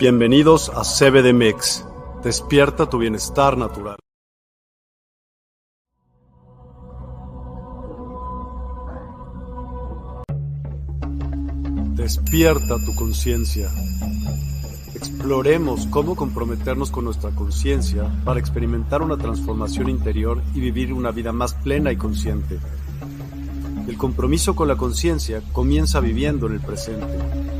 Bienvenidos a CBDMEX. Despierta tu bienestar natural. Despierta tu conciencia. Exploremos cómo comprometernos con nuestra conciencia para experimentar una transformación interior y vivir una vida más plena y consciente. El compromiso con la conciencia comienza viviendo en el presente.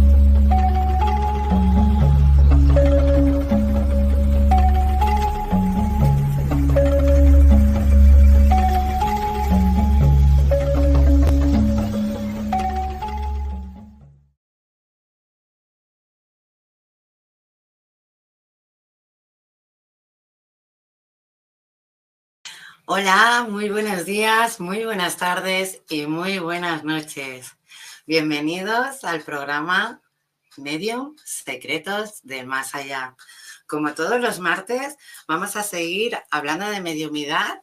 Hola, muy buenos días, muy buenas tardes y muy buenas noches. Bienvenidos al programa Medio Secretos del Más Allá. Como todos los martes, vamos a seguir hablando de mediumidad,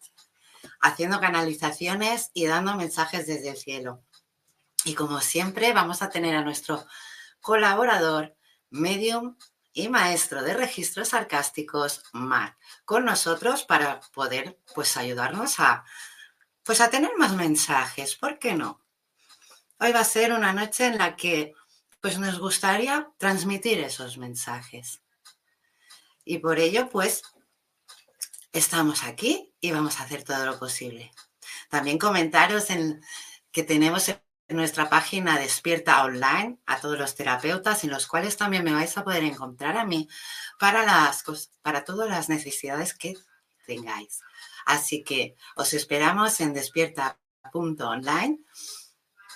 haciendo canalizaciones y dando mensajes desde el cielo. Y como siempre, vamos a tener a nuestro colaborador, medium y maestro de registros sarcásticos, Mar, con nosotros para poder pues ayudarnos a pues a tener más mensajes, ¿por qué no? Hoy va a ser una noche en la que pues nos gustaría transmitir esos mensajes. Y por ello pues estamos aquí y vamos a hacer todo lo posible. También comentaros en que tenemos nuestra página Despierta Online a todos los terapeutas, en los cuales también me vais a poder encontrar a mí para, las, para todas las necesidades que tengáis. Así que os esperamos en despierta.online.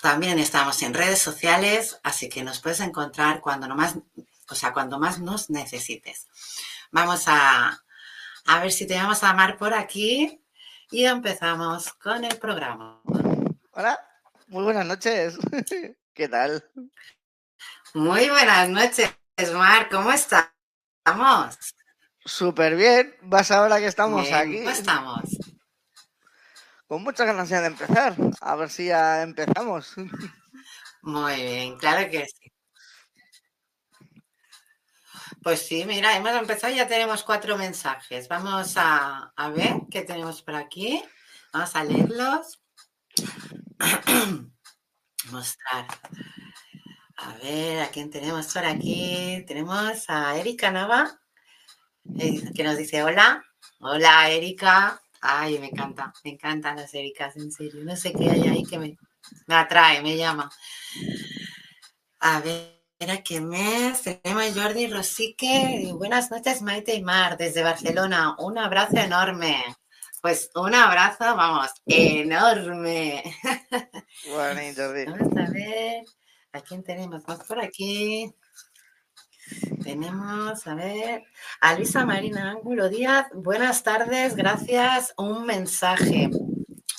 También estamos en redes sociales, así que nos puedes encontrar cuando más, o sea, cuando más nos necesites. Vamos a, a ver si te vamos a amar por aquí y empezamos con el programa. Hola. Muy buenas noches. ¿Qué tal? Muy buenas noches, Mar. ¿Cómo estamos? Súper bien. Vas ahora que estamos aquí. ¿Cómo estamos? Con muchas ganas de empezar. A ver si ya empezamos. Muy bien, claro que sí. Pues sí, mira, hemos empezado y ya tenemos cuatro mensajes. Vamos a, a ver qué tenemos por aquí. Vamos a leerlos. Mostrar. A ver, ¿a quién tenemos por aquí? Tenemos a Erika Nava, eh, que nos dice hola. Hola, Erika. Ay, me encanta, me encantan las Ericas, en serio. No sé qué hay ahí que me, me atrae, me llama. A ver, ¿a qué mes? Tenemos Jordi Rosique. Buenas noches, Maite y Mar, desde Barcelona. Un abrazo enorme. Pues un abrazo, vamos, enorme. Bonito, Vamos a ver, ¿a quién tenemos más por aquí? Tenemos, a ver, a Luisa Marina Ángulo Díaz. Buenas tardes, gracias. Un mensaje.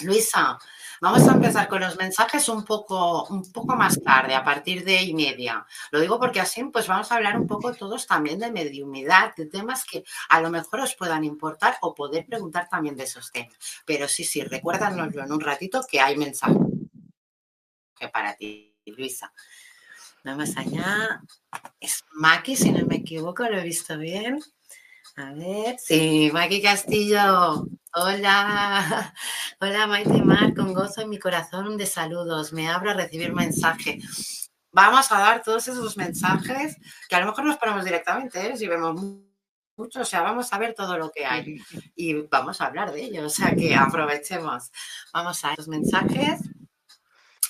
Luisa, vamos a empezar con los mensajes un poco, un poco más tarde, a partir de y media. Lo digo porque así pues vamos a hablar un poco todos también de mediumidad, de temas que a lo mejor os puedan importar o poder preguntar también de esos temas. Pero sí, sí, recuérdanoslo en un ratito que hay mensaje para ti, Luisa. Vamos allá. Es Maki, si no me equivoco, lo he visto bien. A ver, sí, Maki Castillo. Hola, hola Maite Mar, con gozo en mi corazón de saludos. Me abro a recibir mensaje. Vamos a dar todos esos mensajes que a lo mejor nos ponemos directamente, ¿eh? si vemos mucho, o sea, vamos a ver todo lo que hay y vamos a hablar de ello, o sea que aprovechemos. Vamos a los mensajes.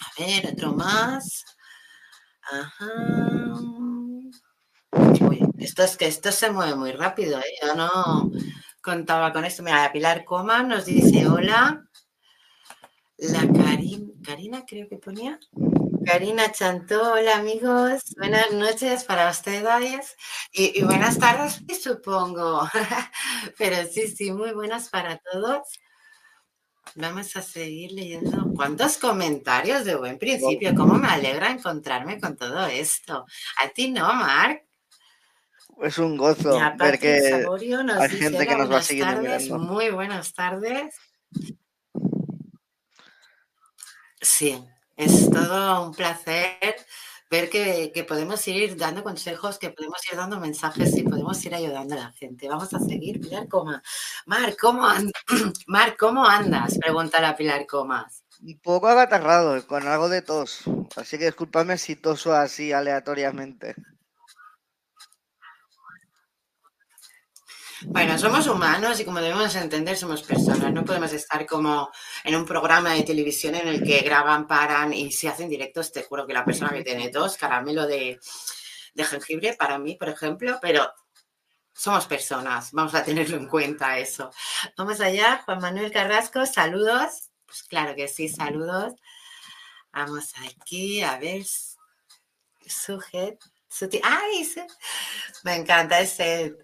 A ver, otro más. Ajá. esto es que esto se mueve muy rápido, ¿eh? Yo no contaba con esto. Mira, Pilar Coma nos dice hola. La Karina, creo que ponía. Karina Chantó, hola amigos, buenas noches para ustedes y, y buenas tardes, supongo. Pero sí, sí, muy buenas para todos. Vamos a seguir leyendo. ¿Cuántos comentarios de buen principio? ¿Cómo me alegra encontrarme con todo esto? A ti no, Marc. Es un gozo ver que hay gente que nos va a seguir Muy buenas tardes. Sí, es todo un placer ver que, podemos ir dando consejos, que podemos ir dando mensajes y podemos ir ayudando a la gente. Vamos a seguir. Pilar Comas. Mar, ¿cómo, Mar, ¿cómo andas? Pregunta la Pilar Comas. Un poco agatarrado, con algo de tos. Así que discúlpame si toso así aleatoriamente. Bueno, somos humanos y como debemos entender, somos personas. No podemos estar como en un programa de televisión en el que graban, paran y se hacen directos. Te juro que la persona que tiene dos caramelo de, jengibre para mí, por ejemplo, pero somos personas. Vamos a tenerlo en cuenta eso. Vamos allá, Juan Manuel Carrasco, saludos. Pues claro que sí, saludos. Vamos aquí, a ver. Sujeto. ¡Ay! Me encanta ese.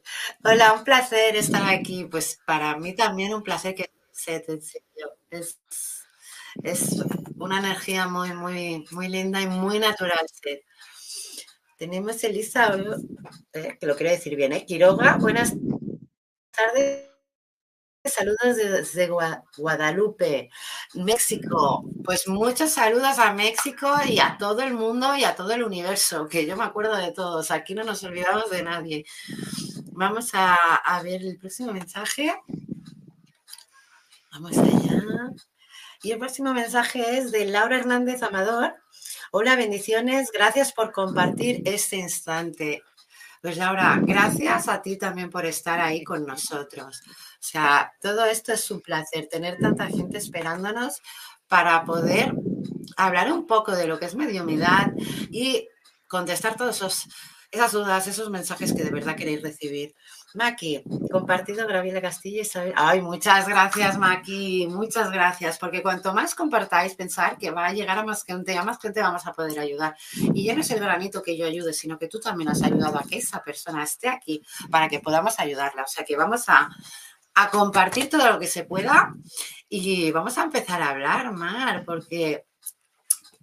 Hola, un placer estar aquí. Pues para mí también un placer que es, es una energía muy, muy, muy linda y muy natural. Tenemos Elisa, eh, que lo quiero decir bien, ¿eh? Quiroga, buenas tardes. Saludos desde Guadalupe, México. Pues muchos saludos a México y a todo el mundo y a todo el universo, que yo me acuerdo de todos. Aquí no nos olvidamos de nadie. Vamos a, a ver el próximo mensaje. Vamos allá. Y el próximo mensaje es de Laura Hernández Amador. Hola, bendiciones. Gracias por compartir este instante. Pues Laura, gracias a ti también por estar ahí con nosotros. O sea, todo esto es un placer, tener tanta gente esperándonos para poder hablar un poco de lo que es mediumidad y contestar todas esas dudas, esos mensajes que de verdad queréis recibir. Maki, compartido Graviela Castilla y Isabel. Ay, muchas gracias, Maki, muchas gracias, porque cuanto más compartáis, pensar que va a llegar a más gente, a más gente vamos a poder ayudar. Y ya no es el granito que yo ayude, sino que tú también has ayudado a que esa persona esté aquí para que podamos ayudarla. O sea que vamos a, a compartir todo lo que se pueda y vamos a empezar a hablar, Mar, porque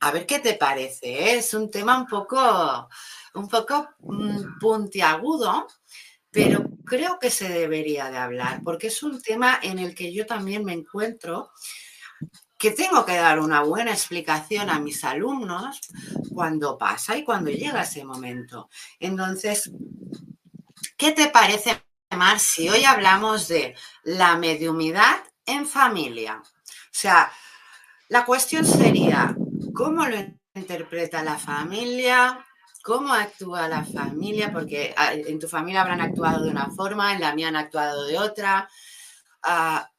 a ver qué te parece. ¿eh? Es un tema un poco, un poco mm, puntiagudo pero creo que se debería de hablar, porque es un tema en el que yo también me encuentro que tengo que dar una buena explicación a mis alumnos cuando pasa y cuando llega ese momento. Entonces, ¿qué te parece, Mar, si hoy hablamos de la mediumidad en familia? O sea, la cuestión sería, ¿cómo lo interpreta la familia? Cómo actúa la familia, porque ah, en tu familia habrán actuado de una forma, en la mía han actuado de otra. Ah,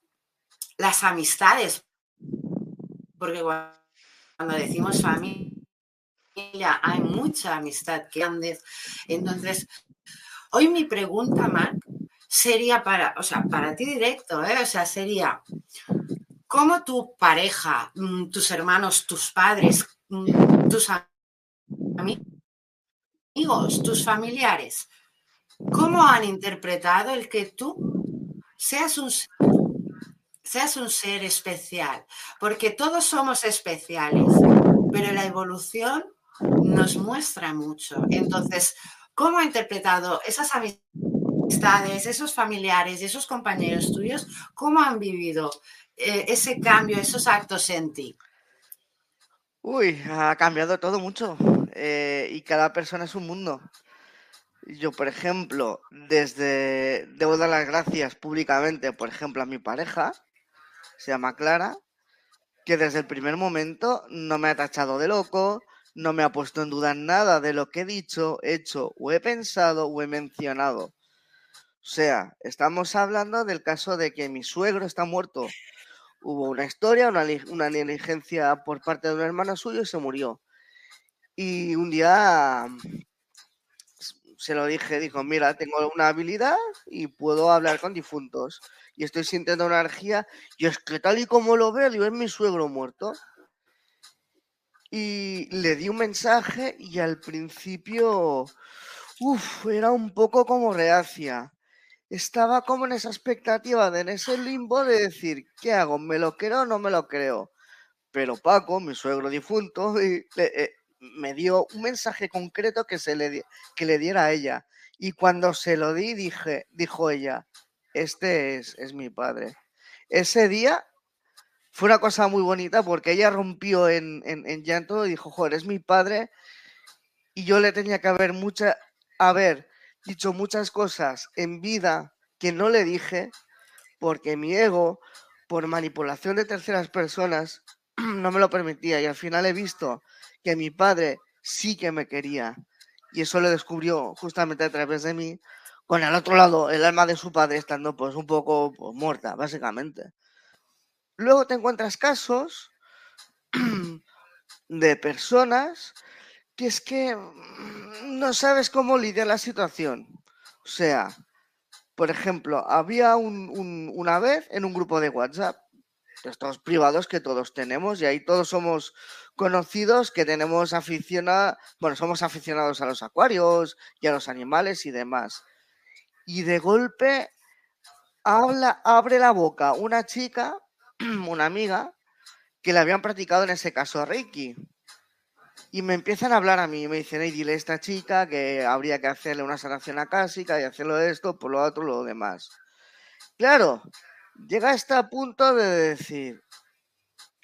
las amistades, porque cuando decimos familia hay mucha amistad que andes. Entonces, hoy mi pregunta, Marc, sería para, o sea, para ti directo, ¿eh? o sea, sería, ¿cómo tu pareja, mm, tus hermanos, tus padres, mm, tus amigos, amigos, tus familiares, ¿cómo han interpretado el que tú seas un seas un ser especial, porque todos somos especiales, pero la evolución nos muestra mucho. Entonces, ¿cómo ha interpretado esas amistades, esos familiares y esos compañeros tuyos, cómo han vivido eh, ese cambio, esos actos en ti? Uy, ha cambiado todo mucho eh, y cada persona es un mundo. Yo, por ejemplo, desde debo dar las gracias públicamente, por ejemplo, a mi pareja, se llama Clara, que desde el primer momento no me ha tachado de loco, no me ha puesto en duda nada de lo que he dicho, hecho o he pensado o he mencionado. O sea, estamos hablando del caso de que mi suegro está muerto. Hubo una historia, una, una negligencia por parte de un hermano suyo y se murió. Y un día se lo dije, dijo, mira, tengo una habilidad y puedo hablar con difuntos. Y estoy sintiendo una energía. Y es que tal y como lo veo, digo, es mi suegro muerto. Y le di un mensaje y al principio, uff, era un poco como reacia. Estaba como en esa expectativa, de en ese limbo de decir, ¿qué hago? ¿Me lo creo o no me lo creo? Pero Paco, mi suegro difunto, y, eh, me dio un mensaje concreto que, se le, que le diera a ella. Y cuando se lo di, dije, dijo ella, este es, es mi padre. Ese día fue una cosa muy bonita porque ella rompió en, en, llanto y dijo, joder, es mi padre. Y yo le tenía que haber, mucha, haber dicho muchas cosas en vida que no le dije porque mi ego, por manipulación de terceras personas, no me lo permitía. Y al final he visto que mi padre sí que me quería. Y eso lo descubrió justamente a través de mí, con el otro lado, el alma de su padre estando pues un poco pues, muerta, básicamente. Luego te encuentras casos de personas que es que no sabes cómo lidiar la situación. O sea, por ejemplo, había una vez en un grupo de WhatsApp estos privados que todos tenemos y ahí todos somos conocidos que tenemos aficionados, bueno, somos aficionados a los acuarios y a los animales y demás. Y de golpe habla, abre la boca una chica, una amiga, que le habían practicado en ese caso a Reiki. Y me empiezan a hablar a mí, me dicen, hey, dile a esta chica que habría que hacerle una sanación acásica y hacerlo esto, por lo otro, lo demás. Claro, llega hasta el punto de decir,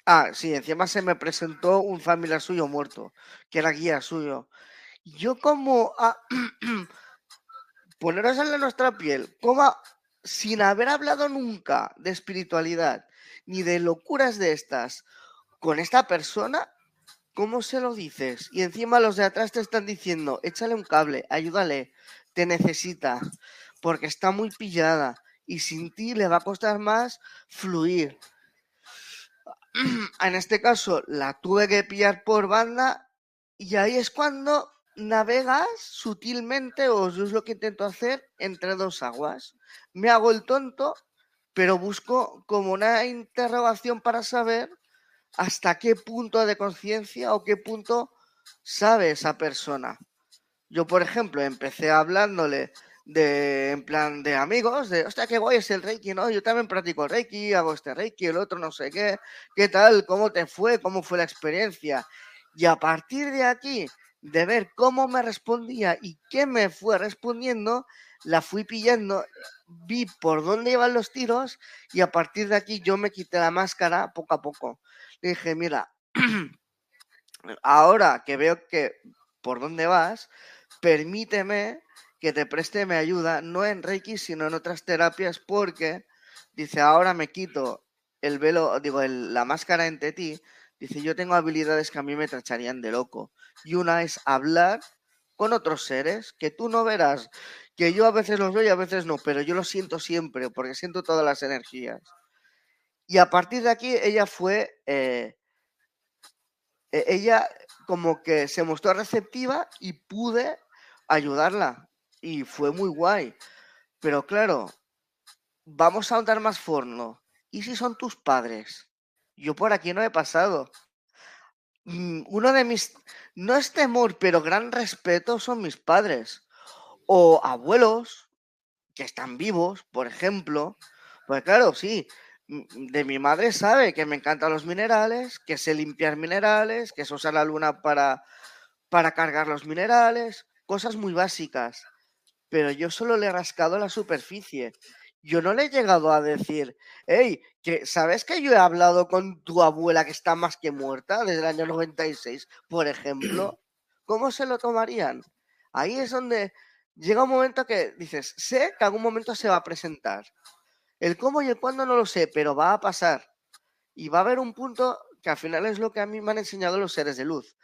ah, sí, encima se me presentó un familiar suyo muerto, que era guía suyo. Yo como, ah, poneros en nuestra piel, como sin haber hablado nunca de espiritualidad ni de locuras de estas con esta persona, ¿cómo se lo dices? Y encima los de atrás te están diciendo, échale un cable, ayúdale, te necesita, porque está muy pillada y sin ti le va a costar más fluir. En este caso la tuve que pillar por banda y ahí es cuando navegas sutilmente, o es lo que intento hacer, entre dos aguas. Me hago el tonto, pero busco como una interrogación para saber hasta qué punto de conciencia o qué punto sabe esa persona. Yo, por ejemplo, empecé hablándole de, en plan, de amigos, de, hostia, qué guay es el Reiki, ¿no? Yo también practico Reiki, hago este Reiki, el otro no sé qué, qué tal, cómo te fue, cómo fue la experiencia. Y a partir de aquí, de ver cómo me respondía y qué me fue respondiendo, la fui pillando, vi por dónde iban los tiros y a partir de aquí yo me quité la máscara poco a poco. Le dije, mira, ahora que veo que por dónde vas, permíteme que te preste me ayuda, no en Reiki, sino en otras terapias, porque dice, ahora me quito el velo, digo, la máscara entre ti, dice, yo tengo habilidades que a mí me tracharían de loco. Y una es hablar con otros seres que tú no verás, que yo a veces los veo y a veces no, pero yo lo siento siempre, porque siento todas las energías. Y a partir de aquí ella fue, eh, e-, ella como que se mostró receptiva y pude ayudarla y fue muy guay. Pero claro, vamos a dar más forno. ¿Y si son tus padres? Yo por aquí no he pasado. Mm, uno de mis, no es temor, pero gran respeto son mis padres. O abuelos que están vivos, por ejemplo. Pues claro, sí, mm, de mi madre sabe que me encantan los minerales, que sé limpiar minerales, que se usa la luna para, para cargar los minerales, cosas muy básicas. Pero yo solo le he rascado la superficie. Yo no le he llegado a decir, hey, que ¿sabes que yo he hablado con tu abuela que está más que muerta desde el año 96, por ejemplo? ¿Cómo se lo tomarían? Ahí es donde llega un momento que dices, sé que algún momento se va a presentar. El cómo y el cuándo no lo sé, pero va a pasar. Y va a haber un punto que al final es lo que a mí me han enseñado los seres de luz.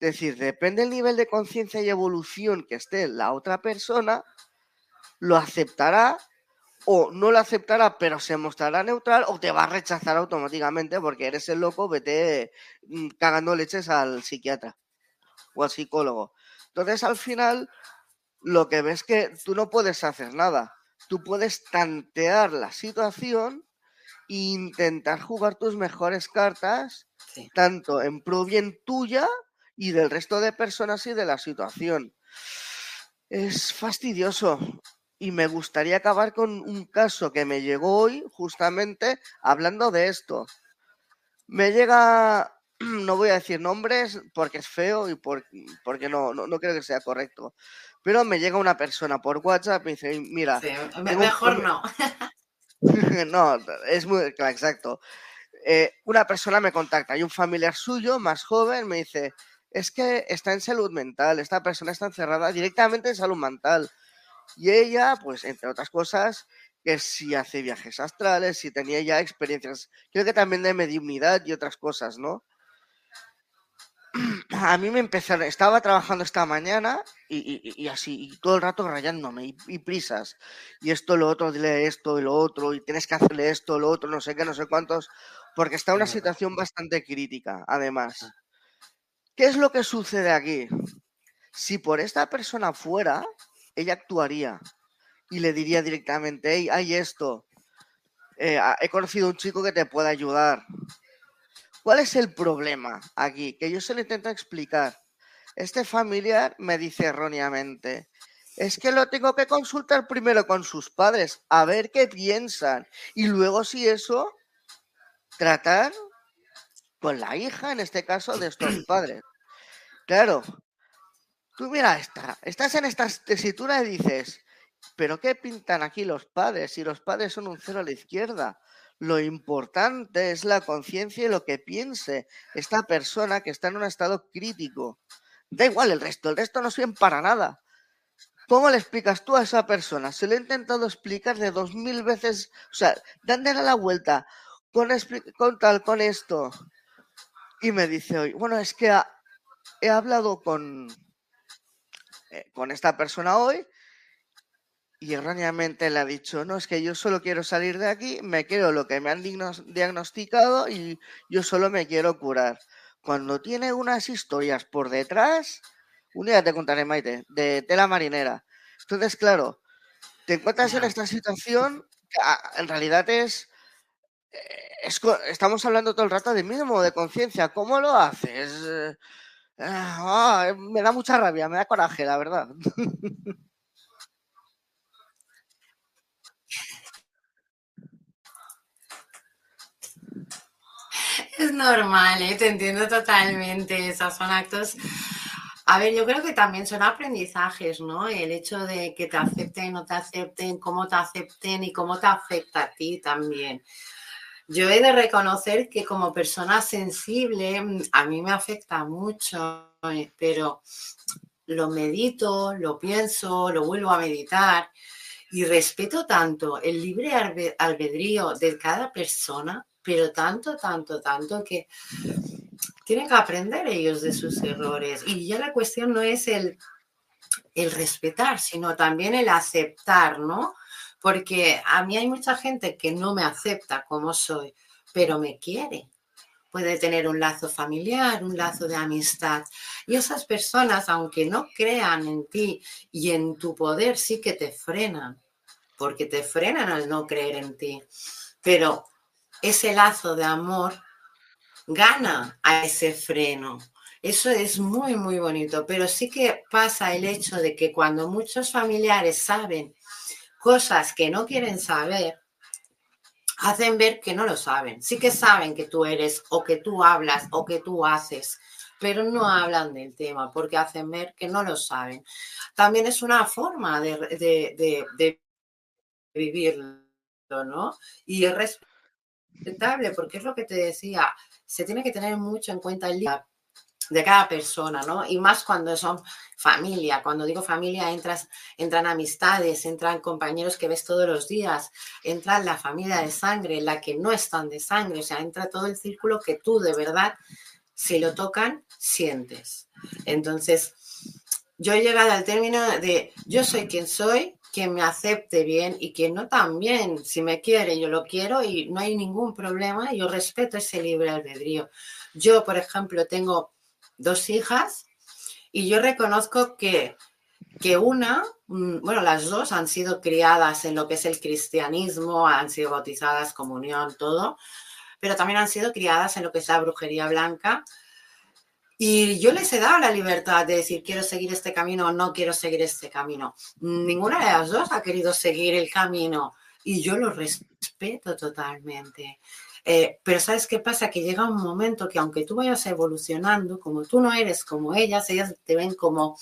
Es decir, depende del nivel de conciencia y evolución que esté la otra persona, lo aceptará o no lo aceptará, pero se mostrará neutral o te va a rechazar automáticamente porque eres el loco, vete mm, cagando leches al psiquiatra o al psicólogo. Entonces, al final, lo que ves que tú no puedes hacer nada. Tú puedes tantear la situación e intentar jugar tus mejores cartas, tanto en pro bien tuya y del resto de personas y de la situación. Es fastidioso y me gustaría acabar con un caso que me llegó hoy, justamente hablando de esto. Me llega, no voy a decir nombres porque es feo y porque no, no, creo que sea correcto, pero me llega una persona por WhatsApp y me dice, mira... mejor no. no, es muy exacto. Eh, una persona me contacta y un familiar suyo, más joven, me dice, es que está en salud mental, esta persona está encerrada directamente en salud mental. Y ella, pues, entre otras cosas, que si hace viajes astrales, si tenía ya experiencias, creo que también de mediunidad y otras cosas, ¿no? A mí me empezaron, estaba trabajando esta mañana y, así, y todo el rato rayándome y, prisas. Y esto, lo otro, dile esto y lo otro, y tienes que hacerle esto, lo otro, no sé qué, no sé cuántos, porque está una situación bastante crítica, además. Ah. ¿Qué es lo que sucede aquí? Si por esta persona fuera, ella actuaría y le diría directamente, hey, hay esto, eh, he conocido un chico que te puede ayudar. ¿Cuál es el problema aquí? Que yo se lo intento explicar. Este familiar me dice erróneamente, es que lo tengo que consultar primero con sus padres, a ver qué piensan. Y luego, si eso, tratar con la hija, en este caso, de estos padres. Claro, Tú mira esta, estás en esta tesitura y dices, pero ¿qué pintan aquí los padres? Si los padres son un cero a la izquierda. Lo importante es la conciencia y lo que piense esta persona que está en un estado crítico. Da igual el resto, el resto no sirve para nada. ¿Cómo le explicas tú a esa persona? Se lo he intentado explicar de dos mil veces, o sea, dándole la vuelta con, con tal, con esto. Y me dice hoy, bueno, es que he hablado con, eh, con esta persona hoy y erróneamente le ha dicho, no, es que yo solo quiero salir de aquí, me quiero lo que me han diagnosticado y yo solo me quiero curar. Cuando tiene unas historias por detrás, un día te contaré, Maite, de tela marinera. Entonces, claro, te encuentras en esta situación que ah, en realidad es, eh, es, estamos hablando todo el rato de mismo, de conciencia. ¿Cómo lo haces? Ah, eh, me da mucha rabia, me da coraje, la verdad. Es normal, ¿eh? te entiendo totalmente. Esos son actos. A ver, yo creo que también son aprendizajes, ¿no? El hecho de que te acepten, no te acepten, cómo te acepten y cómo te afecta a ti también. Yo he de reconocer que como persona sensible mm, a mí me afecta mucho, eh, pero lo medito, lo pienso, lo vuelvo a meditar y respeto tanto el libre albedrío de cada persona, pero tanto, tanto, tanto que tienen que aprender ellos de sus errores. Y ya la cuestión no es el, el respetar, sino también el aceptar, ¿no? Porque a mí hay mucha gente que no me acepta como soy, pero me quiere. Puede tener un lazo familiar, un lazo de amistad. Y esas personas, aunque no crean en ti y en tu poder, sí que te frenan, porque te frenan al no creer en ti. Pero ese lazo de amor gana a ese freno. Eso es muy, muy bonito, pero sí que pasa el hecho de que cuando muchos familiares saben cosas que no quieren saber, hacen ver que no lo saben. Sí que saben que tú eres o que tú hablas o que tú haces, pero no hablan del tema porque hacen ver que no lo saben. También es una forma de, de, de, vivirlo, ¿no? Y es respetable porque es lo que te decía, se tiene que tener mucho en cuenta el día de cada persona, ¿no? Y más cuando son familia. Cuando digo familia, entras, entran amistades, entran compañeros que ves todos los días, entra la familia de sangre, la que no están de sangre, o sea, entra todo el círculo que tú de verdad, si lo tocan, sientes. Entonces, yo he llegado al término de yo soy quien soy, quien me acepte bien y quien no también. Si me quiere, yo lo quiero y no hay ningún problema. Yo respeto ese libre albedrío. Yo, por ejemplo, tengo dos hijas y yo reconozco que, que una, mm, bueno, las dos han sido criadas en lo que es el cristianismo, han sido bautizadas, comunión, todo, pero también han sido criadas en lo que es la brujería blanca. Y yo les he dado la libertad de decir, quiero seguir este camino o no quiero seguir este camino. Ninguna de las dos ha querido seguir el camino y yo lo respeto totalmente. Eh, pero ¿sabes qué pasa? Que llega un momento que aunque tú vayas evolucionando, como tú no eres como ellas, ellas te ven como,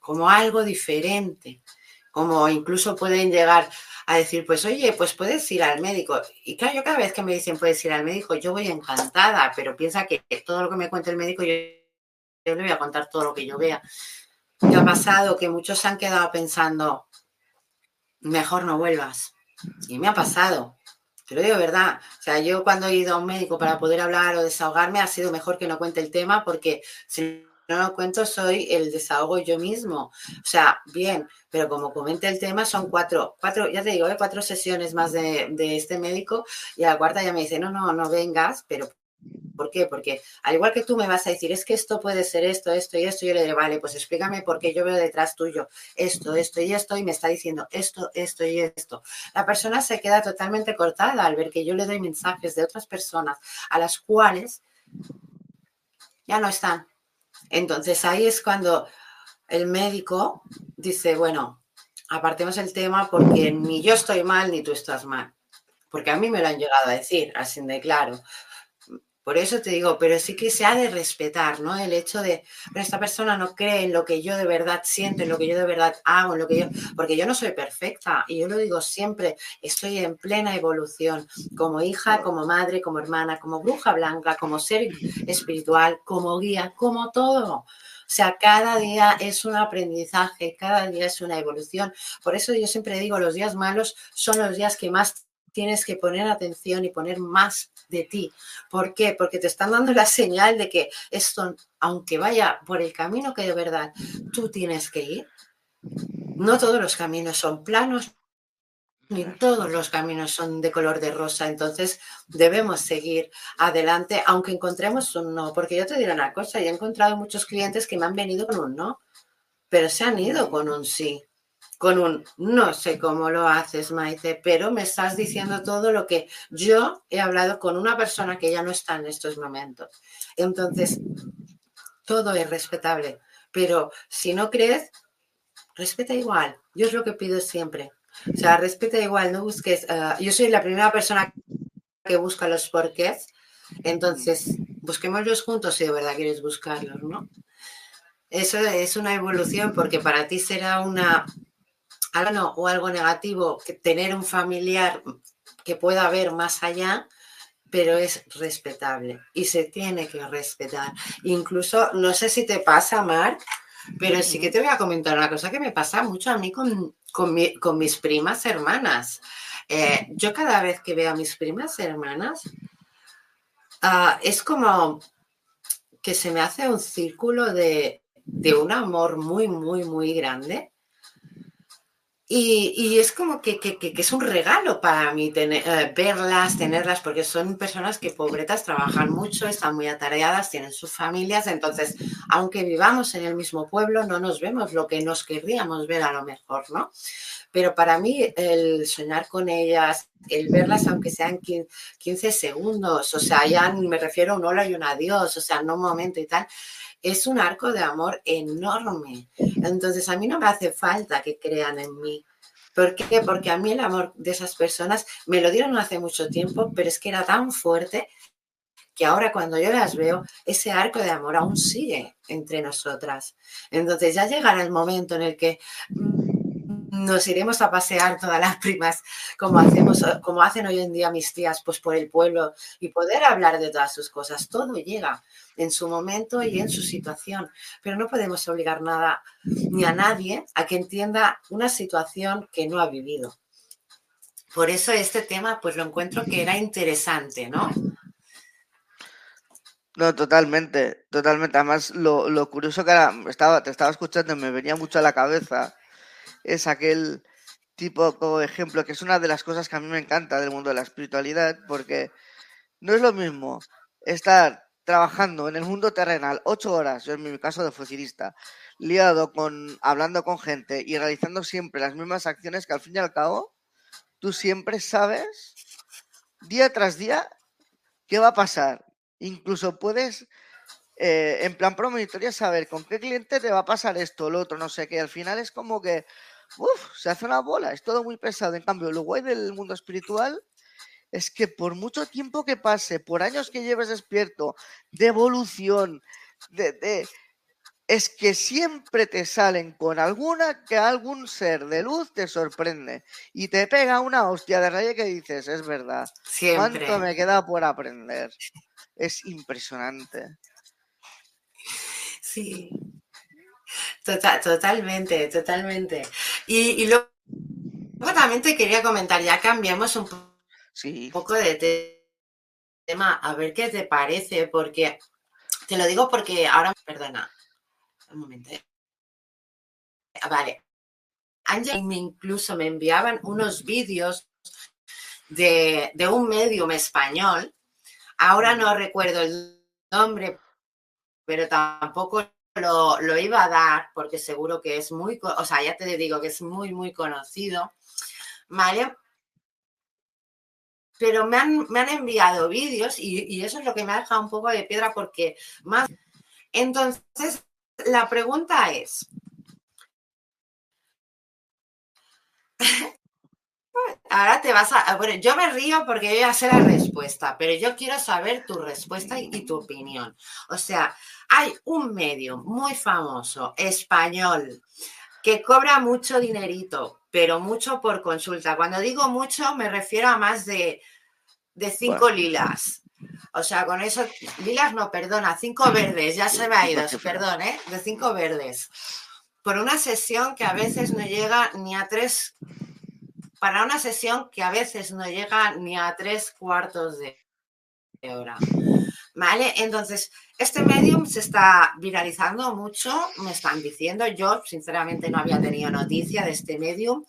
como algo diferente, como incluso pueden llegar a decir, pues oye, pues puedes ir al médico. Y claro, yo cada vez que me dicen puedes ir al médico, yo voy encantada, pero piensa que todo lo que me cuente el médico, yo, yo le voy a contar todo lo que yo vea. ¿Qué ha pasado? Que muchos se han quedado pensando, mejor no vuelvas. Y me ha pasado. Te lo digo verdad. O sea, yo cuando he ido a un médico para poder hablar o desahogarme, ha sido mejor que no cuente el tema porque si no lo cuento soy el desahogo yo mismo. O sea, bien, pero como comente el tema, son cuatro, cuatro, ya te digo, ¿eh? cuatro sesiones más de, de este médico y a la cuarta ya me dice, no, no, no vengas, pero ¿Por qué? Porque al igual que tú me vas a decir, es que esto puede ser esto, esto y esto, yo le diré, vale, pues explícame por qué yo veo detrás tuyo esto, esto y esto, y me está diciendo esto, esto y esto. La persona se queda totalmente cortada al ver que yo le doy mensajes de otras personas a las cuales ya no están. Entonces ahí es cuando el médico dice, bueno, apartemos el tema porque ni yo estoy mal ni tú estás mal. Porque a mí me lo han llegado a decir, así de claro. Por eso te digo, pero sí que se ha de respetar, ¿no? El hecho de, pero esta persona no cree en lo que yo de verdad siento, en lo que yo de verdad hago, en lo que yo, porque yo no soy perfecta y yo lo digo siempre, estoy en plena evolución, como hija, como madre, como hermana, como bruja blanca, como ser espiritual, como guía, como todo. O sea, cada día es un aprendizaje, cada día es una evolución. Por eso yo siempre digo, los días malos son los días que más tienes que poner atención y poner más de ti. ¿Por qué? Porque te están dando la señal de que esto, aunque vaya por el camino que de verdad tú tienes que ir, no todos los caminos son planos, ni todos los caminos son de color de rosa, entonces debemos seguir adelante, aunque encontremos un no, porque yo te diré una cosa, yo he encontrado muchos clientes que me han venido con un no, pero se han ido con un sí con un no sé cómo lo haces, Maite, pero me estás diciendo todo lo que yo he hablado con una persona que ya no está en estos momentos. Entonces, todo es respetable, pero si no crees, respeta igual. Yo es lo que pido siempre. O sea, respeta igual, no busques. Ah, yo soy la primera persona que busca los porqués, entonces busquémoslos juntos si de verdad quieres buscarlos, ¿no? Eso es una evolución porque para ti será una algo o algo negativo, que tener un familiar que pueda ver más allá, pero es respetable y se tiene que respetar. Incluso, no sé si te pasa, Mar, pero sí que te voy a comentar una cosa que me pasa mucho a mí con, con, mis primas hermanas. Eh, yo cada vez que veo a mis primas hermanas, ah, es como que se me hace un círculo de, de un amor muy, muy, muy grande y, es como que, es un regalo para mí tener, eh, verlas, tenerlas, porque son personas que pobretas trabajan mucho, están muy atareadas, tienen sus familias, entonces, aunque vivamos en el mismo pueblo, no nos vemos lo que nos querríamos ver a lo mejor, ¿no? Pero para mí el soñar con ellas, el verlas aunque sean 15 segundos, o sea, ya me refiero a un hola y un adiós, o sea, no un momento y tal, es un arco de amor enorme. Entonces, a mí no me hace falta que crean en mí. ¿Por qué? Porque a mí el amor de esas personas me lo dieron hace mucho tiempo, pero es que era tan fuerte que ahora cuando yo las veo, ese arco de amor aún sigue entre nosotras. Entonces ya llegará el momento en el que nos iremos a pasear todas las primas, como hacemos, como hacen hoy en día mis tías, pues por el pueblo y poder hablar de todas sus cosas. Todo llega en su momento y en su situación, pero no podemos obligar nada ni a nadie a que entienda una situación que no ha vivido. Por eso este tema, pues lo encuentro que era interesante, ¿no? No, totalmente, totalmente. Además, lo, lo curioso que era, estaba, te estaba escuchando me venía mucho a la cabeza es aquel tipo como ejemplo, que es una de las cosas que a mí me encanta del mundo de la espiritualidad, porque no es lo mismo estar trabajando en el mundo terrenal ocho horas, yo en mi caso de fusilista, liado con hablando con gente y realizando siempre las mismas acciones que al fin y al cabo tú siempre sabes día tras día qué va a pasar. Incluso puedes eh, en plan promonitoria saber con qué cliente te va a pasar esto, lo otro, no sé qué. Al final es como que uf, se hace una bola, es todo muy pesado. En cambio, lo guay del mundo espiritual es que por mucho tiempo que pase, por años que lleves despierto, de evolución, de, es que siempre te salen con alguna que algún ser de luz te sorprende y te pega una hostia de rayo que dices, es verdad. ¿Cuánto me queda por aprender? Es impresionante. Sí, Total, totalmente, totalmente. Y, luego, también te quería comentar, ya cambiamos un poco de tema, a ver qué te parece, porque te lo digo porque ahora, perdona, un momento. ¿eh? Vale. Ángel incluso me enviaban unos vídeos de, de un medium español. Ahora no recuerdo el nombre, pero tampoco lo, iba a dar porque seguro que es muy, o sea, ya te digo que es muy, muy conocido, ¿vale? Pero me han, me han enviado vídeos y, eso es lo que me ha dejado un poco de piedra porque más... Entonces, la pregunta es, Ahora te vas a. Bueno, yo me río porque yo ya sé la respuesta, pero yo quiero saber tu respuesta y, tu opinión. O sea, hay un medio muy famoso, español, que cobra mucho dinerito, pero mucho por consulta. Cuando digo mucho, me refiero a más de, de cinco lilas. O sea, con eso, lilas no, perdona, cinco verdes, ya se me ha ido, perdón, ¿eh? De cinco verdes. Por una sesión que a veces no llega ni a tres para una sesión que a veces no llega ni a tres cuartos de hora. ¿Vale? Entonces, este medium se está viralizando mucho, me están diciendo, yo sinceramente no había tenido noticia de este medium.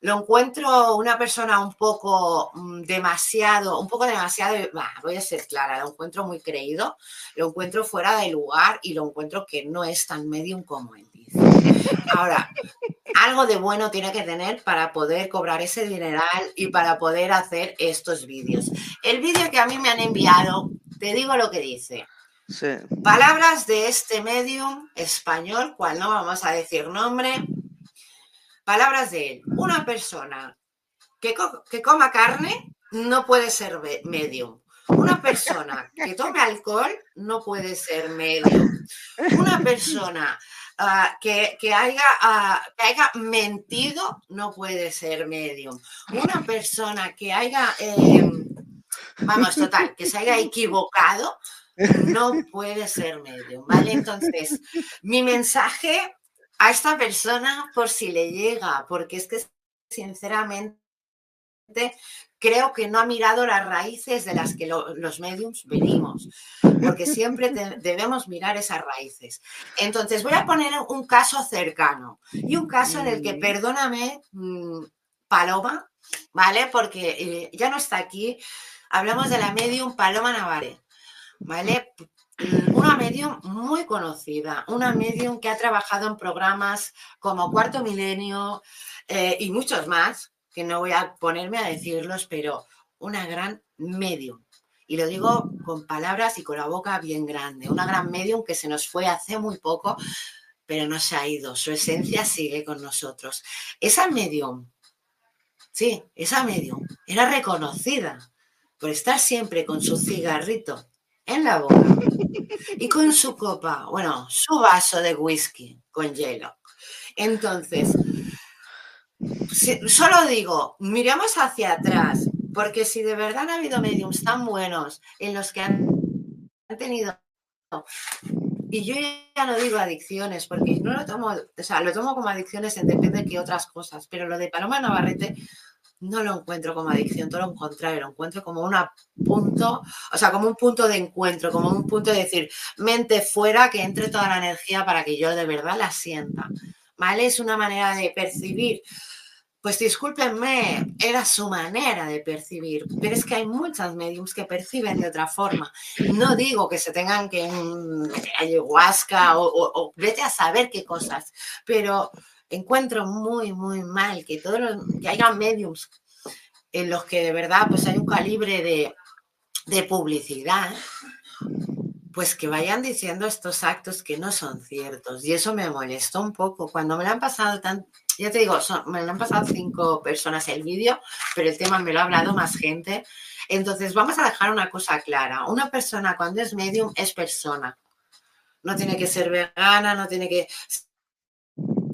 Lo encuentro una persona un poco mm, demasiado, un poco demasiado, voy a ser clara, lo encuentro muy creído, lo encuentro fuera de lugar y lo encuentro que no es tan medium como él dice. Ahora, algo de bueno tiene que tener para poder cobrar ese dineral y para poder hacer estos vídeos. El vídeo que a mí me han enviado, te digo lo que dice. Palabras de este medium español, cual no vamos a decir nombre. Palabras de él. Una persona que, que coma carne no puede ser medium. Una persona que tome alcohol no puede ser medium. Una persona Ah, que, haya, ah, que haya mentido no puede ser medium. Una persona que haya, em, vamos, total, que se haya equivocado no puede ser medium, ¿vale? Entonces, mi mensaje a esta persona, por si le llega, porque es que sinceramente creo que no ha mirado las raíces de las que los mediums venimos, porque siempre debemos mirar esas raíces. Entonces, voy a poner un caso cercano y un caso en el que, perdóname, mm, Paloma, ¿vale? Porque eh, ya no está aquí. Hablamos de la medium Paloma Navarre, ¿vale? Una medium muy conocida, una medium que ha trabajado en programas como Cuarto Milenio eh, y muchos más, que no voy a ponerme a decirlos, pero una gran medium. Y lo digo con palabras y con la boca bien grande. Una gran medium que se nos fue hace muy poco, pero no se ha ido. Su esencia sigue con nosotros. Esa medium Sí, esa medium era reconocida por estar siempre con su cigarrito en la boca y con su copa, bueno, su vaso de whisky con hielo. Entonces, solo digo, miremos hacia atrás, porque si de verdad han habido mediums tan buenos en los que han, tenido y yo ya no digo adicciones, porque no lo tomo, o sea, lo tomo como adicciones en depende de qué otras cosas, pero lo de Paloma Navarrete no lo encuentro como adicción, todo lo contrario, lo encuentro como un punto, o sea, como un punto de encuentro, como un punto de decir, mente fuera, que entre toda la energía para que yo de verdad la sienta. ¿Vale? Es una manera de percibir. Pues discúlpenme, era su manera de percibir, pero es que hay muchas mediums que perciben de otra forma. No digo que se tengan que ayahuasca o, o vete a saber qué cosas, pero encuentro muy, muy mal que, todo que haya mediums en los que de verdad pues hay un calibre de, de publicidad, pues que vayan diciendo estos actos que no son ciertos. Y eso me molestó un poco. Cuando me lo han pasado tan, ya te digo, me lo han pasado cinco personas el vídeo, pero el tema me lo ha hablado más gente. Entonces, vamos a dejar una cosa clara. Una persona cuando es medium es persona. No tiene que ser vegana, no tiene que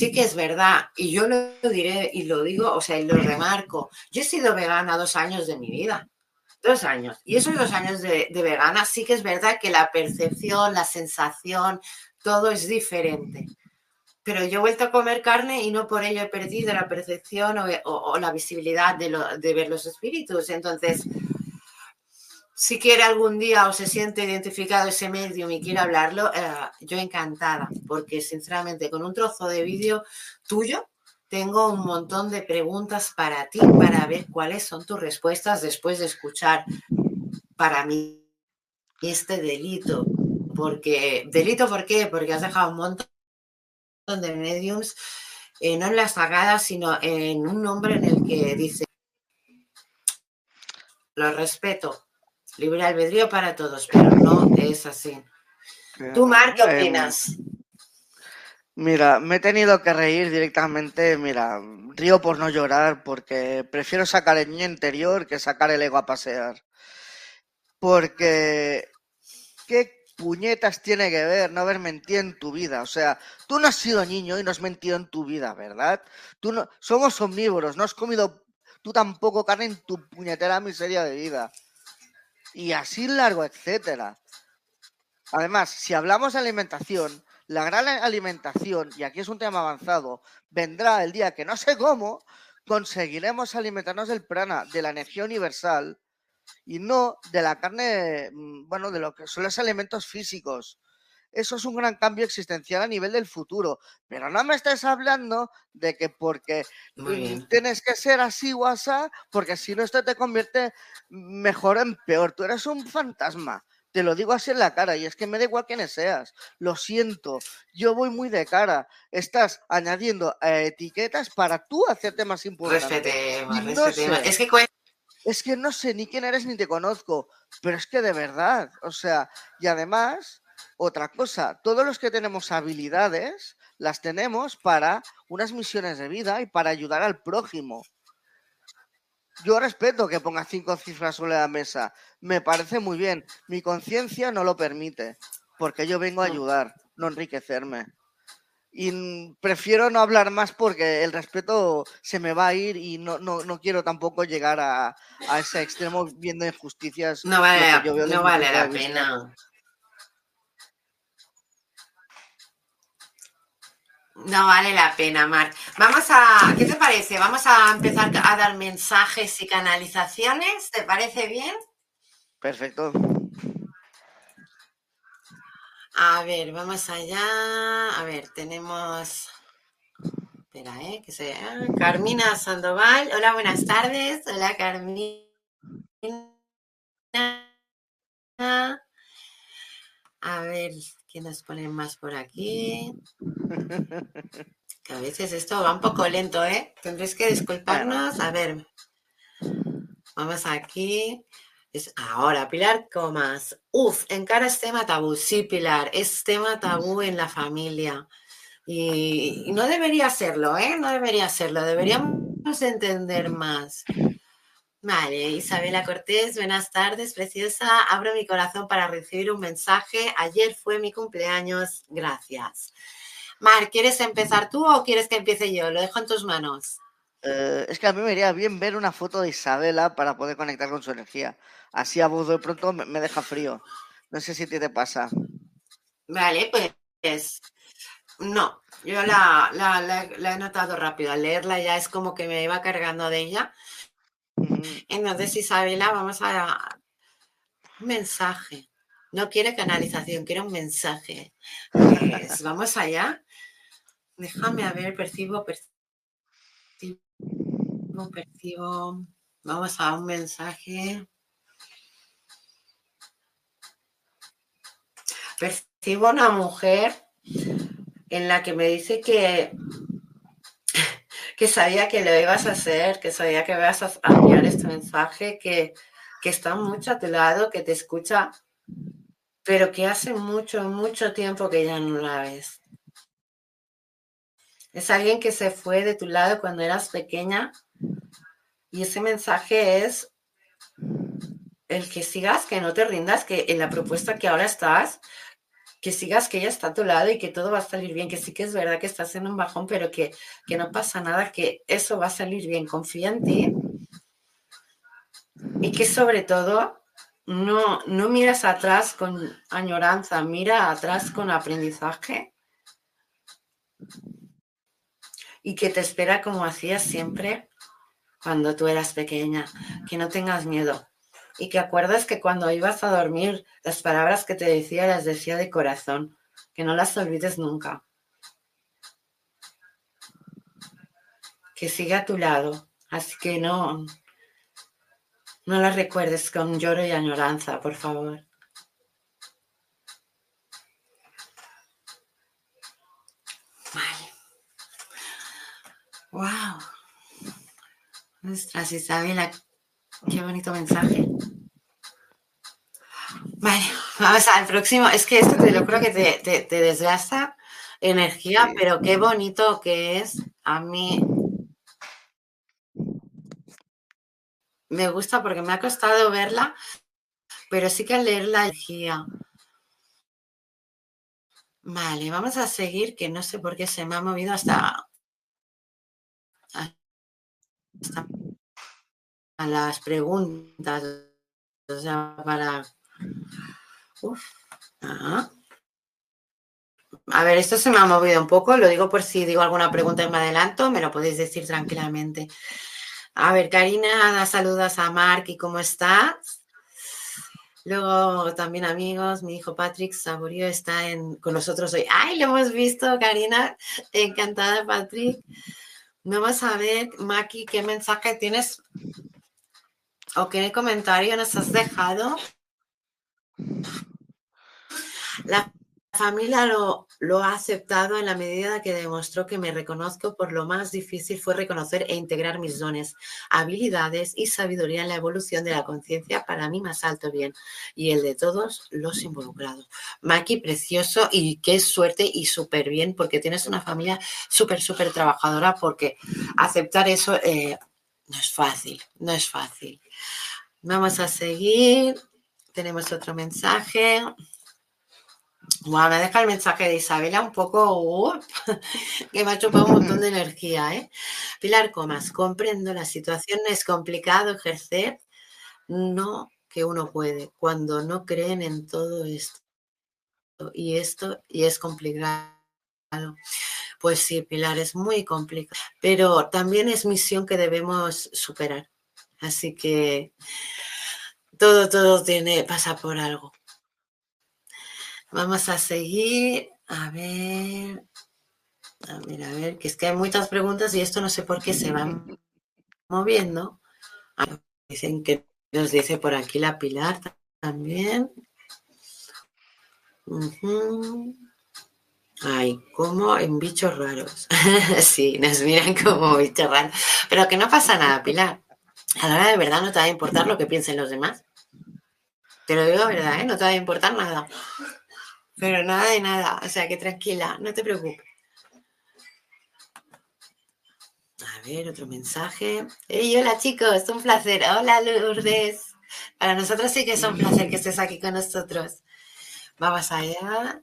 Sí que es verdad, y yo lo diré y lo digo, o sea, y lo remarco. Yo he sido vegana dos años de mi vida, dos años. Y esos dos años de, vegana sí que es verdad que la percepción, la sensación, todo es diferente. Pero yo he vuelto a comer carne y no por ello he perdido la percepción o, la visibilidad de, de ver los espíritus. Entonces, si quiere algún día o se siente identificado ese medium y quiere hablarlo, eh, yo encantada, porque sinceramente con un trozo de vídeo tuyo tengo un montón de preguntas para ti, para ver cuáles son tus respuestas después de escuchar para mí este delito. Porque, delito, ¿por qué? Porque has dejado un montón de mediums, eh, no en la sagada, sino en un nombre en el que dice, lo respeto, Libre albedrío para todos, pero no es así. ¿Tú, Mar, qué opinas? Mira, me he tenido que reír directamente, mira, río por no llorar porque prefiero sacar el niño interior que sacar el ego a pasear. Porque, ¿qué puñetas tiene que ver no haber mentido en tu vida? O sea, tú no has sido niño y no has mentido en tu vida, ¿verdad? Tú no, somos omnívoros, no has comido tú tampoco carne en tu puñetera miseria de vida y así largo, etcétera. Además, si hablamos de alimentación, la gran alimentación, y aquí es un tema avanzado, vendrá el día que no sé cómo conseguiremos alimentarnos del prana, de la energía universal, y no de la carne, mm, bueno, de lo que son los alimentos físicos. Eso es un gran cambio existencial a nivel del futuro. Pero no me estés hablando de que porque tienes que ser así o porque si no esto te convierte mejor en peor. Tú eres un fantasma. Te lo digo así en la cara y es que me da igual quiénes seas. Lo siento, yo voy muy de cara. Estás añadiendo eh, etiquetas para tú hacerte más importante. es que es que no sé ni quién eres ni te conozco, pero es que de verdad, o sea, y además otra cosa, todos los que tenemos habilidades las tenemos para unas misiones de vida y para ayudar al prójimo. Yo respeto que ponga cinco cifras sobre la mesa. Me parece muy bien. Mi conciencia no lo permite, porque yo vengo a ayudar, no enriquecerme. Y prefiero no hablar más porque el respeto se me va a ir y no, no, quiero tampoco llegar a, ese extremo viendo injusticias. No vale, no vale la pena. No vale la pena, Mar. Vamos a, ¿qué te parece? Vamos a empezar a dar mensajes y canalizaciones. ¿Te parece bien? Perfecto. A ver, vamos allá. A ver, tenemos. Espera, ¿eh? Que se... Carmina Sandoval. Hola, buenas tardes. Hola, Carmina. A ver, ¿qué nos ponen más por aquí? Que a veces esto va un poco lento, ¿eh? Tendréis que disculparnos. A ver, vamos aquí. Es ahora, Pilar Comas. Uf, encara es tema tabú. Sí, Pilar, es tema tabú en la familia. Y, no debería serlo, ¿eh? No debería serlo. Deberíamos entender más. Vale, Isabela Cortés, buenas tardes, preciosa. Abro mi corazón para recibir un mensaje. Ayer fue mi cumpleaños, gracias. Mar, ¿quieres empezar tú o quieres que empiece yo? Lo dejo en tus manos. Eh, es que a mí me iría bien ver una foto de Isabela para poder conectar con su energía. Así a voz de pronto me, deja frío. No sé si a ti te pasa. Vale, pues no, yo la, la, he notado rápido. Al leerla ya es como que me iba cargando de ella. Entonces, Isabela, vamos a... Un mensaje. No quiere canalización, quiere un mensaje. Pues, vamos allá. Déjame a ver, percibo, percibo percibo. Vamos a un mensaje. Percibo una mujer en la que me dice que, que sabía que lo ibas a hacer, que sabía que ibas a enviar este mensaje, que, que está mucho a tu lado, que te escucha, pero que hace mucho, mucho tiempo que ya no la ves. Es alguien que se fue de tu lado cuando eras pequeña y ese mensaje es el que sigas, que no te rindas, que en la propuesta que ahora estás, que sigas que ella está a tu lado y que todo va a salir bien, que sí que es verdad que estás en un bajón, pero que, que no pasa nada, que eso va a salir bien, confía en ti. Y que sobre todo no, no miras atrás con añoranza, mira atrás con aprendizaje. Y que te espera como hacías siempre cuando tú eras pequeña, que no tengas miedo y que acuerdas que cuando ibas a dormir las palabras que te decía las decía de corazón, que no las olvides nunca. Que siga a tu lado, así que no, no las recuerdes con lloro y añoranza, por favor. Vale. Wow. Ostras, Isabela, qué bonito mensaje. Vale, vamos al próximo. Es que esto te lo creo que te, desgasta energía, pero qué bonito que es. A mí me gusta porque me ha costado verla, pero sí que leer la energía. Vale, vamos a seguir, que no sé por qué se me ha movido hasta a las preguntas. O sea, para. Ah. A ver, esto se me ha movido un poco, lo digo por si digo alguna pregunta y me adelanto, me lo podéis decir tranquilamente. A ver, Karina, saludas a Mark y cómo estás. Luego también amigos, mi hijo Patrick Saborío está en, con nosotros hoy. ¡Ay, lo hemos visto, Karina! Encantada, Patrick. Vamos a ver, Maki, qué mensaje tienes o qué comentario nos has dejado. La familia lo, ha aceptado en la medida que demostró que me reconozco por lo más difícil fue reconocer e integrar mis dones, habilidades y sabiduría en la evolución de la conciencia para mí más alto bien y el de todos los involucrados. Maki, precioso y qué suerte y súper bien porque tienes una familia súper, súper trabajadora porque aceptar eso eh, no es fácil, no es fácil. Vamos a seguir. Tenemos otro mensaje. Bueno, me deja el mensaje de Isabela un poco que me ha chupado un montón de energía. ¿eh? Pilar Comas, comprendo, la situación es complicado ejercer, no que uno puede, cuando no creen en todo esto. Y esto, y es complicado. Pues sí, Pilar, es muy complicado, pero también es misión que debemos superar. Así que todo, todo tiene, pasa por algo. Vamos a seguir. A ver. A ver, a ver, que es que hay muchas preguntas y esto no sé por qué se van moviendo. Ah, dicen que nos dice por aquí la Pilar también. Ay, como en bichos raros. sí, nos miran como bichos raros. Pero que no pasa nada, Pilar. A la hora de verdad no te va a importar lo que piensen los demás. Te lo digo de verdad, ¿eh? No te va a importar nada. Pero nada de nada. O sea que tranquila, no te preocupes. A ver, otro mensaje. Hey, hola chicos, un placer. Hola Lourdes. Para nosotros sí que es un placer que estés aquí con nosotros. Vamos allá.